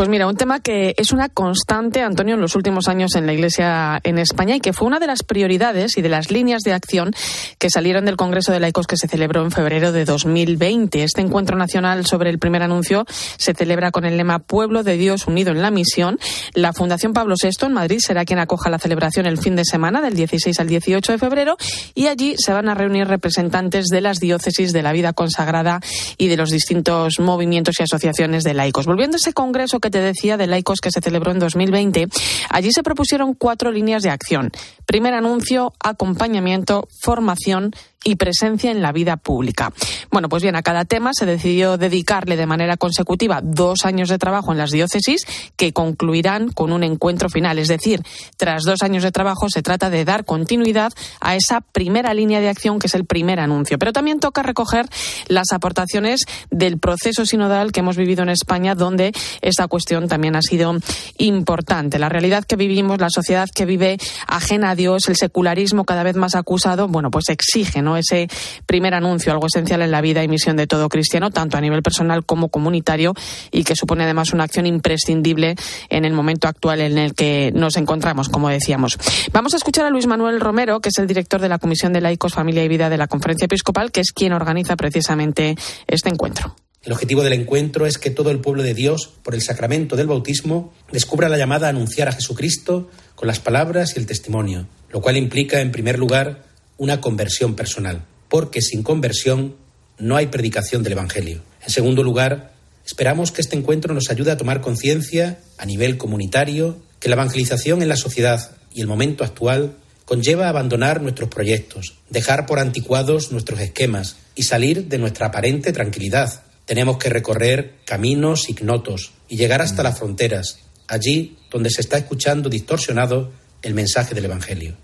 Pues mira, un tema que es una constante, Antonio, en los últimos años en la Iglesia en España y que fue una de las prioridades y de las líneas de acción que salieron del Congreso de Laicos que se celebró en febrero de 2020. Este encuentro nacional sobre el primer anuncio se celebra con el lema Pueblo de Dios unido en la misión. La Fundación Pablo VI en Madrid será quien acoja la celebración el fin de semana del 16 al 18 de febrero y allí se van a reunir representantes de las diócesis de la vida consagrada y de los distintos movimientos y asociaciones de laicos. Volviendo a ese congreso que te decía de laicos que se celebró en 2020, allí se propusieron cuatro líneas de acción. Primer anuncio, acompañamiento, formación y presencia en la vida pública. Bueno, pues bien, a cada tema se decidió dedicarle de manera consecutiva dos años de trabajo en las diócesis que concluirán con un encuentro final. Es decir, tras dos años de trabajo se trata de dar continuidad a esa primera línea de acción que es el primer anuncio. Pero también toca recoger las aportaciones del proceso sinodal que hemos vivido en España, donde esta cuestión también ha sido importante. La realidad que vivimos, la sociedad que vive ajena a Dios, el secularismo cada vez más acusado, bueno, pues exige, ¿no? Ese primer anuncio, algo esencial en la vida y misión de todo cristiano, tanto a nivel personal como comunitario, y que supone además una acción imprescindible en el momento actual en el que nos encontramos, como decíamos. Vamos a escuchar a Luis Manuel Romero, que es el director de la Comisión de Laicos, Familia y Vida de la Conferencia Episcopal, que es quien organiza precisamente este encuentro. El objetivo del encuentro es que todo el pueblo de Dios, por el sacramento del bautismo, descubra la llamada a anunciar a Jesucristo con las palabras y el testimonio, lo cual implica, en primer lugar, una conversión personal, porque sin conversión no hay predicación del Evangelio. En segundo lugar, esperamos que este encuentro nos ayude a tomar conciencia a nivel comunitario que la evangelización en la sociedad y el momento actual conlleva abandonar nuestros proyectos, dejar por anticuados nuestros esquemas y salir de nuestra aparente tranquilidad. Tenemos que recorrer caminos ignotos y llegar hasta las fronteras, allí donde se está escuchando distorsionado el mensaje del Evangelio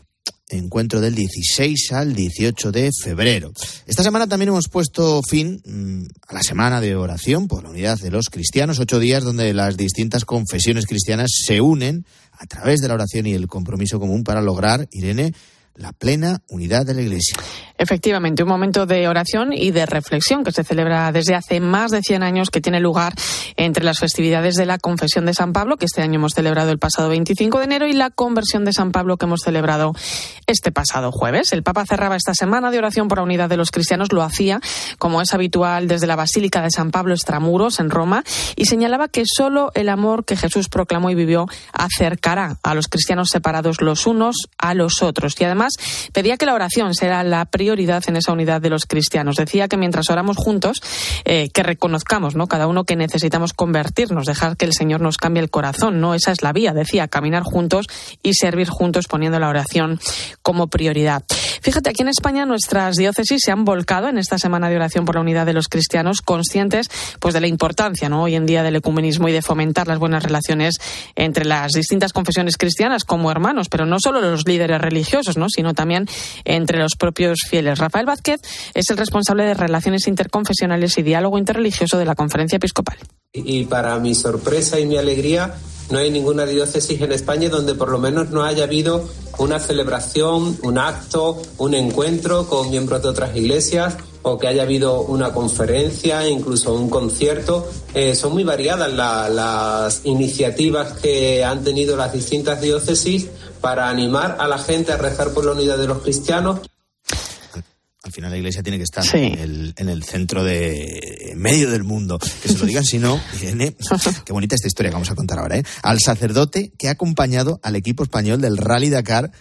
encuentro del 16 al 18 de febrero. Esta semana también hemos puesto fin mm, a la semana de oración por la unidad de los cristianos, ocho días donde las distintas confesiones cristianas se unen a través de la oración y el compromiso común para lograr, Irene, la plena unidad de la Iglesia. Efectivamente, un momento de oración y de reflexión que se celebra desde hace más de 100 años, que tiene lugar entre las festividades de la Confesión de San Pablo, que este año hemos celebrado el pasado 25 de enero, y la Conversión de San Pablo, que hemos celebrado este pasado jueves. El Papa cerraba esta semana de oración por la unidad de los cristianos, lo hacía, como es habitual, desde la Basílica de San Pablo Extramuros, en Roma, y señalaba que solo el amor que Jesús proclamó y vivió acercará a los cristianos separados los unos a los otros. Y además, pedía que la oración será la prioridad en esa unidad de los cristianos. Decía que mientras oramos juntos, eh, que reconozcamos, ¿no? Cada uno que necesitamos convertirnos, dejar que el Señor nos cambie el corazón, ¿no? Esa es la vía, decía, caminar juntos y servir juntos poniendo la oración como prioridad. Fíjate, aquí en España nuestras diócesis se han volcado en esta semana de oración por la unidad de los cristianos, conscientes pues de la importancia, ¿no? Hoy en día del ecumenismo y de fomentar las buenas relaciones entre las distintas confesiones cristianas como hermanos, pero no solo los líderes religiosos, ¿no? sino también entre los propios fieles. Rafael Vázquez es el responsable de Relaciones Interconfesionales y Diálogo Interreligioso de la Conferencia Episcopal. Y para mi sorpresa y mi alegría, no hay ninguna diócesis en España donde por lo menos no haya habido una celebración, un acto, un encuentro con miembros de otras iglesias o que haya habido una conferencia, incluso un concierto. Eh, son muy variadas las iniciativas que han tenido las distintas diócesis para animar a la gente a rezar por la unidad de los cristianos. Al final la iglesia tiene que estar en, el, centro de medio del mundo. Que se lo digan, si no, qué bonita esta historia que vamos a contar ahora, ¿eh? Al sacerdote que ha acompañado al equipo español del Rally Dakar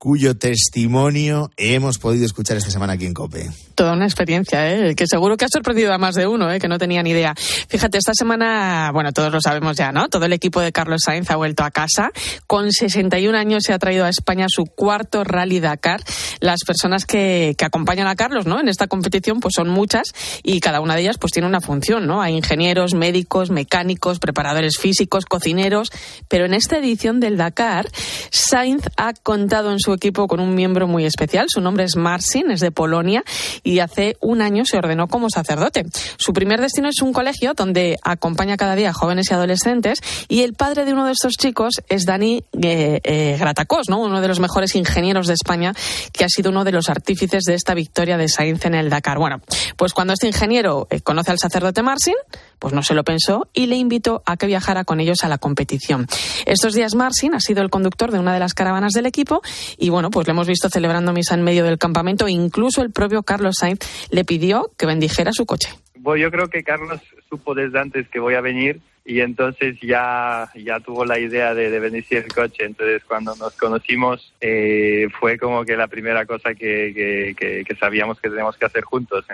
cuyo testimonio hemos podido escuchar esta semana aquí en COPE. Toda una experiencia, ¿eh? que seguro que ha sorprendido a más de uno, ¿eh? que no tenía ni idea. Fíjate, esta semana, bueno, todos lo sabemos ya, ¿no? Todo el equipo de Carlos Sainz ha vuelto a casa. Con 61 años se ha traído a España su cuarto Rally Dakar. Las personas que, que acompañan a Carlos, ¿no? En esta competición, pues son muchas y cada una de ellas, pues tiene una función, ¿no? Hay ingenieros, médicos, mecánicos, preparadores físicos, cocineros. Pero en esta edición del Dakar, Sainz ha contado en su equipo con un miembro muy especial. Su nombre es Marcin, es de Polonia y hace un año se ordenó como sacerdote. Su primer destino es un colegio donde acompaña cada día a jóvenes y adolescentes y el padre de uno de estos chicos es Dani eh, eh, Gratacos, ¿no? uno de los mejores ingenieros de España que ha sido uno de los artífices de esta victoria de Sainz en el Dakar. Bueno, pues cuando este ingeniero eh, conoce al sacerdote Marcin, pues no se lo pensó y le invitó a que viajara con ellos a la competición. Estos días Marcin ha sido el conductor de una de las caravanas del equipo y bueno, pues le hemos visto celebrando misa en medio del campamento. Incluso el propio Carlos Sainz le pidió que bendijera su coche. Bueno, yo creo que Carlos supo desde antes que voy a venir y entonces ya, ya tuvo la idea de, bendecir el coche. Entonces cuando nos conocimos eh, fue como que la primera cosa que, que, sabíamos que tenemos que hacer juntos.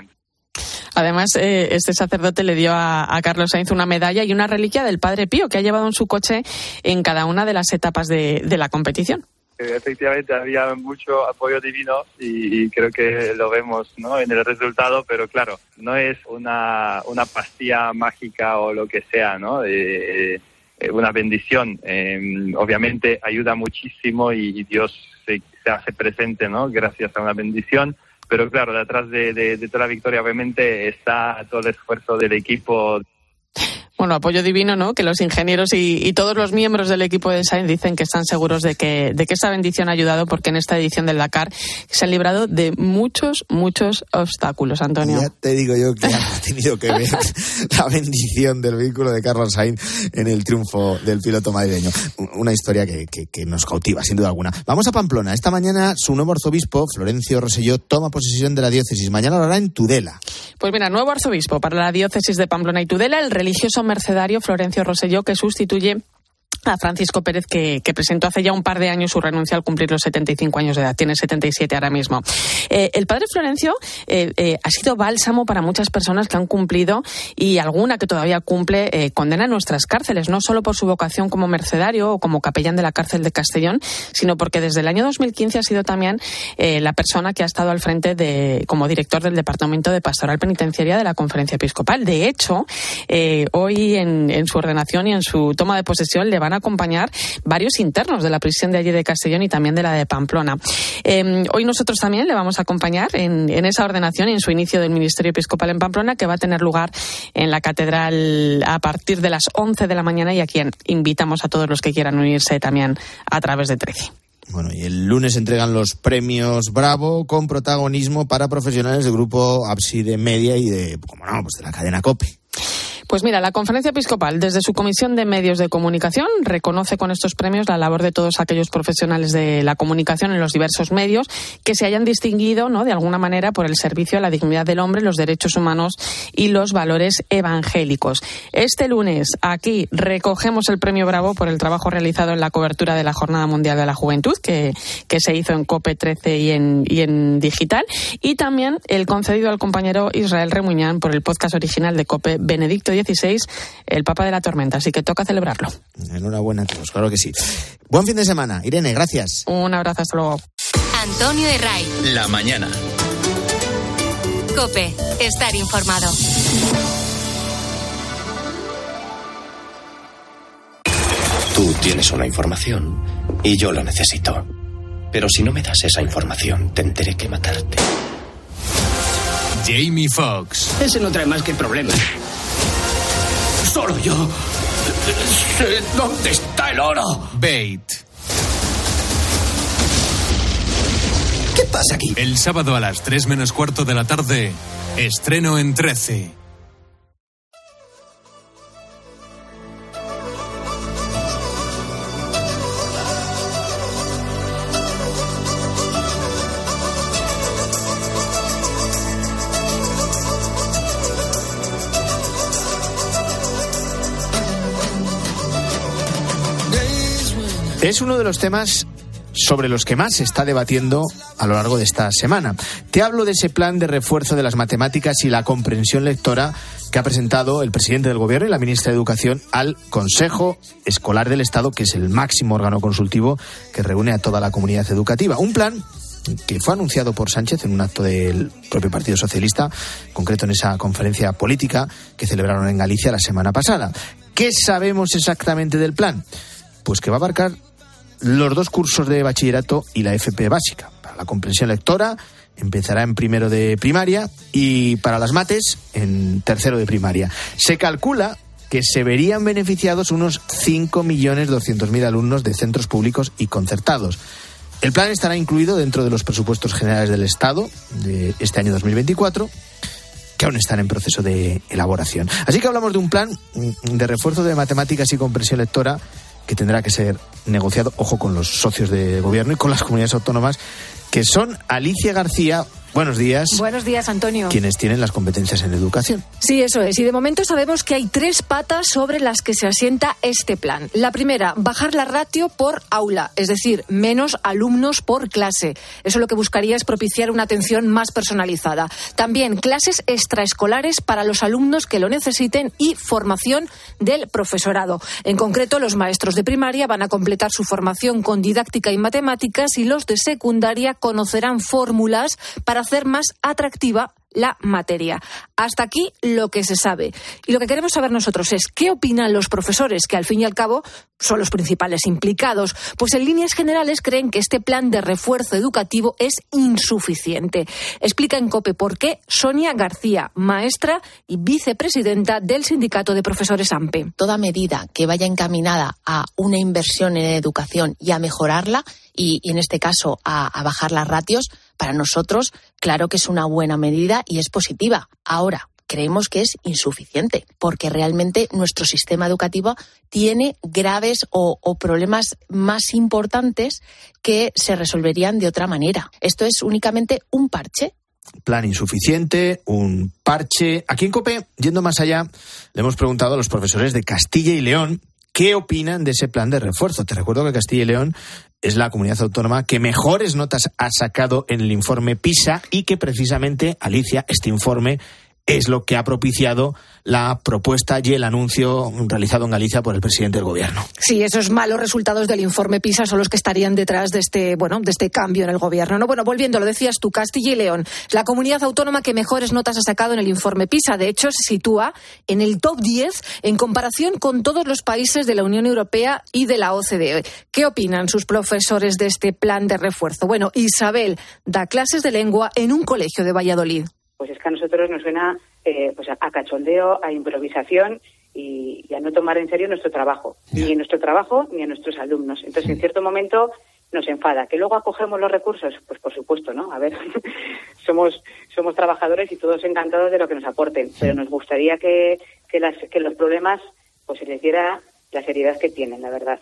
Además, eh, este sacerdote le dio a, Carlos Sainz una medalla y una reliquia del Padre Pío que ha llevado en su coche en cada una de las etapas de, la competición. Efectivamente, había mucho apoyo divino y, creo que lo vemos ¿no? en el resultado, pero claro, no es una, una pastilla mágica o lo que sea, ¿no? Eh, eh, una bendición. Em, obviamente ayuda muchísimo y, Dios se, se, hace presente, ¿no? Gracias a una bendición pero claro, detrás de, toda la victoria obviamente está todo el esfuerzo del equipo. Bueno, apoyo divino, ¿no? Que los ingenieros y, todos los miembros del equipo de Sainz dicen que están seguros de que, de que esa bendición ha ayudado porque en esta edición del Dakar se han librado de muchos, muchos obstáculos, Antonio. Ya te digo yo que ha tenido que ver la bendición del vehículo de Carlos Sainz en el triunfo del piloto madrileño. Una historia que, que, nos cautiva, sin duda alguna. Vamos a Pamplona. Esta mañana su nuevo arzobispo, Florencio Roselló, toma posesión de la diócesis. Mañana lo hará en Tudela. Pues mira, nuevo arzobispo para la diócesis de Pamplona y Tudela, el religioso mercedario Florencio Roselló, que sustituye a Francisco Pérez, que, presentó hace ya un par de años su renuncia al cumplir los 75 años de edad. Tiene 77 ahora mismo. Eh, el padre Florencio eh, eh, ha sido bálsamo para muchas personas que han cumplido y alguna que todavía cumple condena en nuestras cárceles, no solo por su vocación como mercedario o como capellán de la cárcel de Castellón, sino porque desde el año 2015 ha sido también la persona que ha estado al frente de, como director del Departamento de Pastoral Penitenciaria de la Conferencia Episcopal. De hecho, hoy en, en su ordenación y en su toma de posesión le van a acompañar varios internos de la prisión de allí de Castellón y también de la de Pamplona. Em, hoy nosotros también le vamos a acompañar en, esa ordenación y en su inicio del Ministerio Episcopal en Pamplona, que va a tener lugar en la catedral a partir de las 11 de la mañana y a quien invitamos a todos los que quieran unirse también a través de 13. Bueno, y el lunes entregan los premios Bravo con protagonismo para profesionales del grupo Abside Media y de, como no, pues de la cadena COPE. Pues mira, la Conferencia Episcopal, desde su Comisión de Medios de Comunicación, reconoce con estos premios la labor de todos aquellos profesionales de la comunicación en los diversos medios que se hayan distinguido, ¿no? De alguna manera por el servicio a la dignidad del hombre, los derechos humanos y los valores evangélicos. Este lunes, aquí recogemos el premio Bravo por el trabajo realizado en la cobertura de la Jornada Mundial de la Juventud, que, que se hizo en COPE 13 y en, y en digital, y también el concedido al compañero Israel Remuñán por el podcast original de COPE Benedicto 16, el Papa de la Tormenta, así que toca celebrarlo. Enhorabuena a todos, claro que sí. Buen fin de semana. Irene, gracias. Un abrazo, hasta luego. Antonio Herray. La mañana. Cope, estar informado. Tú tienes una información y yo la necesito. Pero si no me das esa información, tendré que matarte. Jamie Foxx. Ese no trae más que problemas. Solo yo sé dónde está el oro. Bait. ¿Qué pasa aquí? El sábado a las 3 menos cuarto de la tarde, estreno en 13. Es uno de los temas sobre los que más se está debatiendo a lo largo de esta semana. Te hablo de ese plan de refuerzo de las matemáticas y la comprensión lectora que ha presentado el presidente del Gobierno y la ministra de Educación al Consejo Escolar del Estado, que es el máximo órgano consultivo que reúne a toda la comunidad educativa. Un plan que fue anunciado por Sánchez en un acto del propio Partido Socialista, concreto en esa conferencia política que celebraron en Galicia la semana pasada. ¿Qué sabemos exactamente del plan? Pues que va a abarcar los dos cursos de bachillerato y la FP básica. Para la comprensión lectora empezará en primero de primaria y para las mates en tercero de primaria. Se calcula que se verían beneficiados unos 5.200.000 alumnos de centros públicos y concertados. El plan estará incluido dentro de los presupuestos generales del Estado de este año 2024 que aún están en proceso de elaboración. Así que hablamos de un plan de refuerzo de matemáticas y comprensión lectora que tendrá que ser negociado, ojo, con los socios de gobierno y con las comunidades autónomas, que son Alicia García, Buenos días. Buenos días, Antonio. Quienes tienen las competencias en educación. Sí, eso es. Y de momento sabemos que hay tres patas sobre las que se asienta este plan. La primera, bajar la ratio por aula, es decir, menos alumnos por clase. Eso lo que buscaría es propiciar una atención más personalizada. También clases extraescolares para los alumnos que lo necesiten y formación del profesorado. En concreto, los maestros de primaria van a completar su formación con didáctica y matemáticas y los de secundaria conocerán fórmulas para hacer más atractiva la materia. Hasta aquí lo que se sabe. Y lo que queremos saber nosotros es qué opinan los profesores, que al fin y al cabo son los principales implicados. Pues en líneas generales creen que este plan de refuerzo educativo es insuficiente. Explica en COPE por qué Sonia García, maestra y vicepresidenta del Sindicato de Profesores AMPE. Toda medida que vaya encaminada a una inversión en educación y a mejorarla, y, en este caso a, bajar las ratios, para nosotros, claro que es una buena medida y es positiva. Ahora, creemos que es insuficiente, porque realmente nuestro sistema educativo tiene graves o, problemas más importantes que se resolverían de otra manera. Esto es únicamente un parche plan insuficiente, un parche. Aquí en COPE, yendo más allá, le hemos preguntado a los profesores de Castilla y León qué opinan de ese plan de refuerzo. Te recuerdo que Castilla y León es la comunidad autónoma que mejores notas ha sacado en el informe PISA y que precisamente, Alicia, este informe es lo que ha propiciado la propuesta y el anuncio realizado en Galicia por el presidente del gobierno. Sí, esos malos resultados del informe PISA son los que estarían detrás de este, bueno, de este cambio en el gobierno. No, bueno, volviendo, lo decías tú, Castilla y León, la comunidad autónoma que mejores notas ha sacado en el informe PISA. De hecho, se sitúa en el top 10 en comparación con todos los países de la Unión Europea y de la OCDE. ¿Qué opinan sus profesores de este plan de refuerzo? Bueno, Isabel da clases de lengua en un colegio de Valladolid pues es que a nosotros nos suena eh, pues a, cachondeo, a improvisación y, a no tomar en serio nuestro trabajo, ni en nuestro trabajo ni a nuestros alumnos. Entonces, en cierto momento nos enfada. ¿Que luego acogemos los recursos? Pues por supuesto, ¿no? A ver, somos, somos trabajadores y todos encantados de lo que nos aporten, pero nos gustaría que, que, las, que los problemas pues se les diera la seriedad que tienen, la verdad.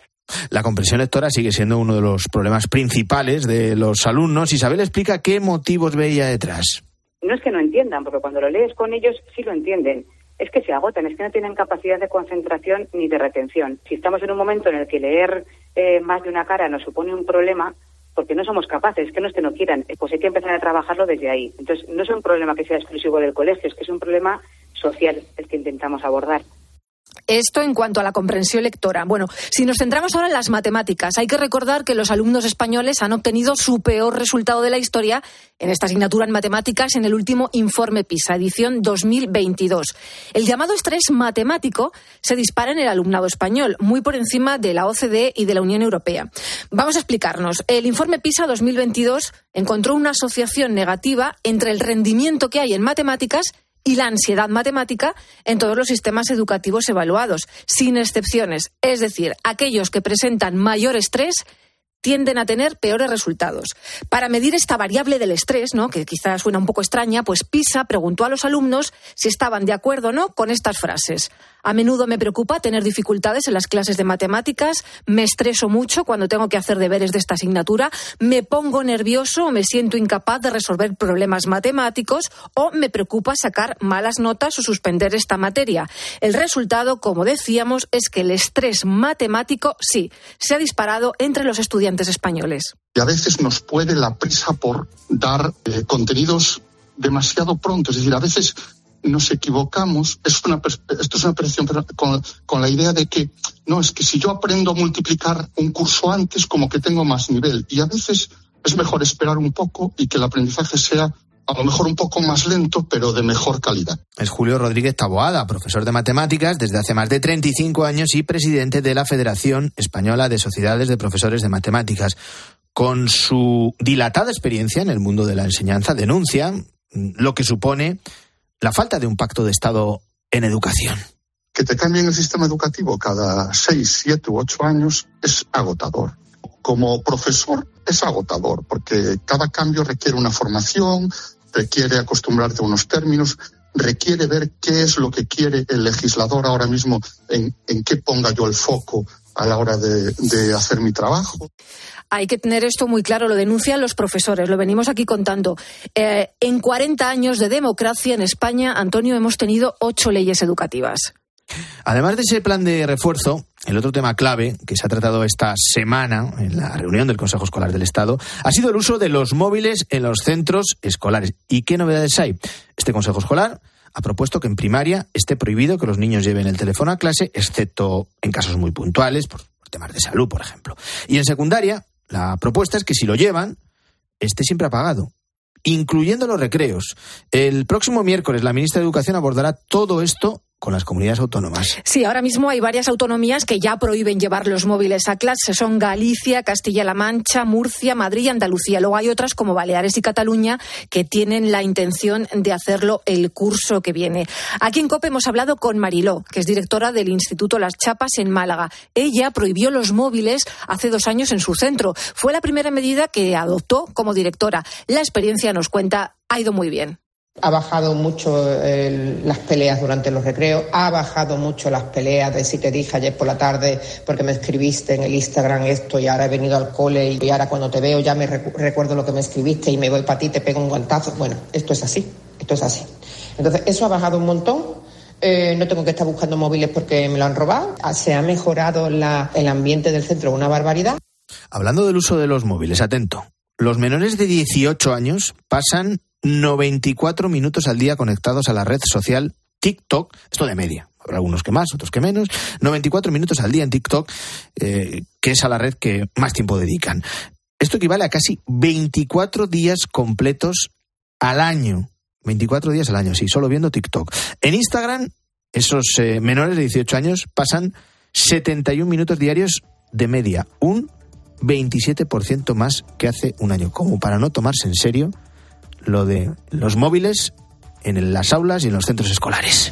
La comprensión lectora sigue siendo uno de los problemas principales de los alumnos. Isabel explica qué motivos veía detrás no es que no entiendan, porque cuando lo lees con ellos sí lo entienden. Es que se agotan, es que no tienen capacidad de concentración ni de retención. Si estamos en un momento en el que leer eh, más de una cara nos supone un problema, porque no somos capaces, que no es que no quieran, eh, pues hay que empezar a trabajarlo desde ahí. Entonces, no es un problema que sea exclusivo del colegio, es que es un problema social el que intentamos abordar. Esto en cuanto a la comprensión lectora. Bueno, si nos centramos ahora en las matemáticas, hay que recordar que los alumnos españoles han obtenido su peor resultado de la historia en esta asignatura en matemáticas en el último informe PISA, edición 2022. El llamado estrés matemático se dispara en el alumnado español, muy por encima de la OCDE y de la Unión Europea. Vamos a explicarnos. El informe PISA 2022 encontró una asociación negativa entre el rendimiento que hay en matemáticas y la ansiedad matemática en todos los sistemas educativos evaluados, sin excepciones. Es decir, aquellos que presentan mayor estrés tienden a tener peores resultados. Para medir esta variable del estrés, ¿no? que quizás suena un poco extraña, pues PISA preguntó a los alumnos si estaban de acuerdo o no con estas frases. A menudo me preocupa tener dificultades en las clases de matemáticas, me estreso mucho cuando tengo que hacer deberes de esta asignatura, me pongo nervioso o me siento incapaz de resolver problemas matemáticos o me preocupa sacar malas notas o suspender esta materia. El resultado, como decíamos, es que el estrés matemático sí se ha disparado entre los estudiantes españoles. Y a veces nos puede la prisa por dar eh, contenidos demasiado pronto. Es decir, a veces nos equivocamos, es una, esto es una percepción con, con, la idea de que, no, es que si yo aprendo a multiplicar un curso antes, como que tengo más nivel. Y a veces es mejor esperar un poco y que el aprendizaje sea a lo mejor un poco más lento, pero de mejor calidad. Es Julio Rodríguez Taboada, profesor de matemáticas desde hace más de 35 años y presidente de la Federación Española de Sociedades de Profesores de Matemáticas. Con su dilatada experiencia en el mundo de la enseñanza, denuncia lo que supone la falta de un pacto de Estado en educación. Que te cambien el sistema educativo cada seis, siete u ocho años es agotador. Como profesor es agotador porque cada cambio requiere una formación, requiere acostumbrarte a unos términos, requiere ver qué es lo que quiere el legislador ahora mismo, en, en qué ponga yo el foco a la hora de, de hacer mi trabajo. Hay que tener esto muy claro, lo denuncian los profesores, lo venimos aquí contando. Eh, en 40 años de democracia en España, Antonio, hemos tenido ocho leyes educativas. Además de ese plan de refuerzo, el otro tema clave que se ha tratado esta semana en la reunión del Consejo Escolar del Estado ha sido el uso de los móviles en los centros escolares. ¿Y qué novedades hay? Este Consejo Escolar ha propuesto que en primaria esté prohibido que los niños lleven el teléfono a clase, excepto en casos muy puntuales, por temas de salud, por ejemplo. Y en secundaria la propuesta es que si lo llevan, esté siempre apagado. incluyendo los recreos. El próximo miércoles la ministra de Educación abordará todo esto con las comunidades autónomas. Sí, ahora mismo hay varias autonomías que ya prohíben llevar los móviles a clase. Son Galicia, Castilla-La Mancha, Murcia, Madrid y Andalucía. Luego hay otras como Baleares y Cataluña que tienen la intención de hacerlo el curso que viene. Aquí en COPE hemos hablado con Mariló, que es directora del Instituto Las Chapas en Málaga. Ella prohibió los móviles hace dos años en su centro. Fue la primera medida que adoptó como directora. La experiencia nos cuenta ha ido muy bien. Ha bajado mucho las peleas durante los recreos, ha bajado mucho las peleas de si te dije ayer por la tarde porque me escribiste en el Instagram esto y ahora he venido al cole y ahora cuando te veo ya me recuerdo lo que me escribiste y me voy para ti, te pego un guantazo. Bueno, esto es así, esto es así. Entonces, eso ha bajado un montón. Eh, no tengo que estar buscando móviles porque me lo han robado. Ah, se ha mejorado el ambiente del centro, una barbaridad. Hablando del uso de los móviles, atento. Los menores de 18 años pasan 94 minutos al día conectados a la red social TikTok, esto de media, habrá algunos que más, otros que menos, 94 minutos al día en TikTok, eh, que es a la red que más tiempo dedican. Esto equivale a casi 24 días completos al año. 24 días al año, sí, solo viendo TikTok. En Instagram, esos eh, menores de 18 años pasan 71 minutos diarios de media, un 27% más que hace un año, como para no tomarse en serio lo de los móviles en las aulas y en los centros escolares.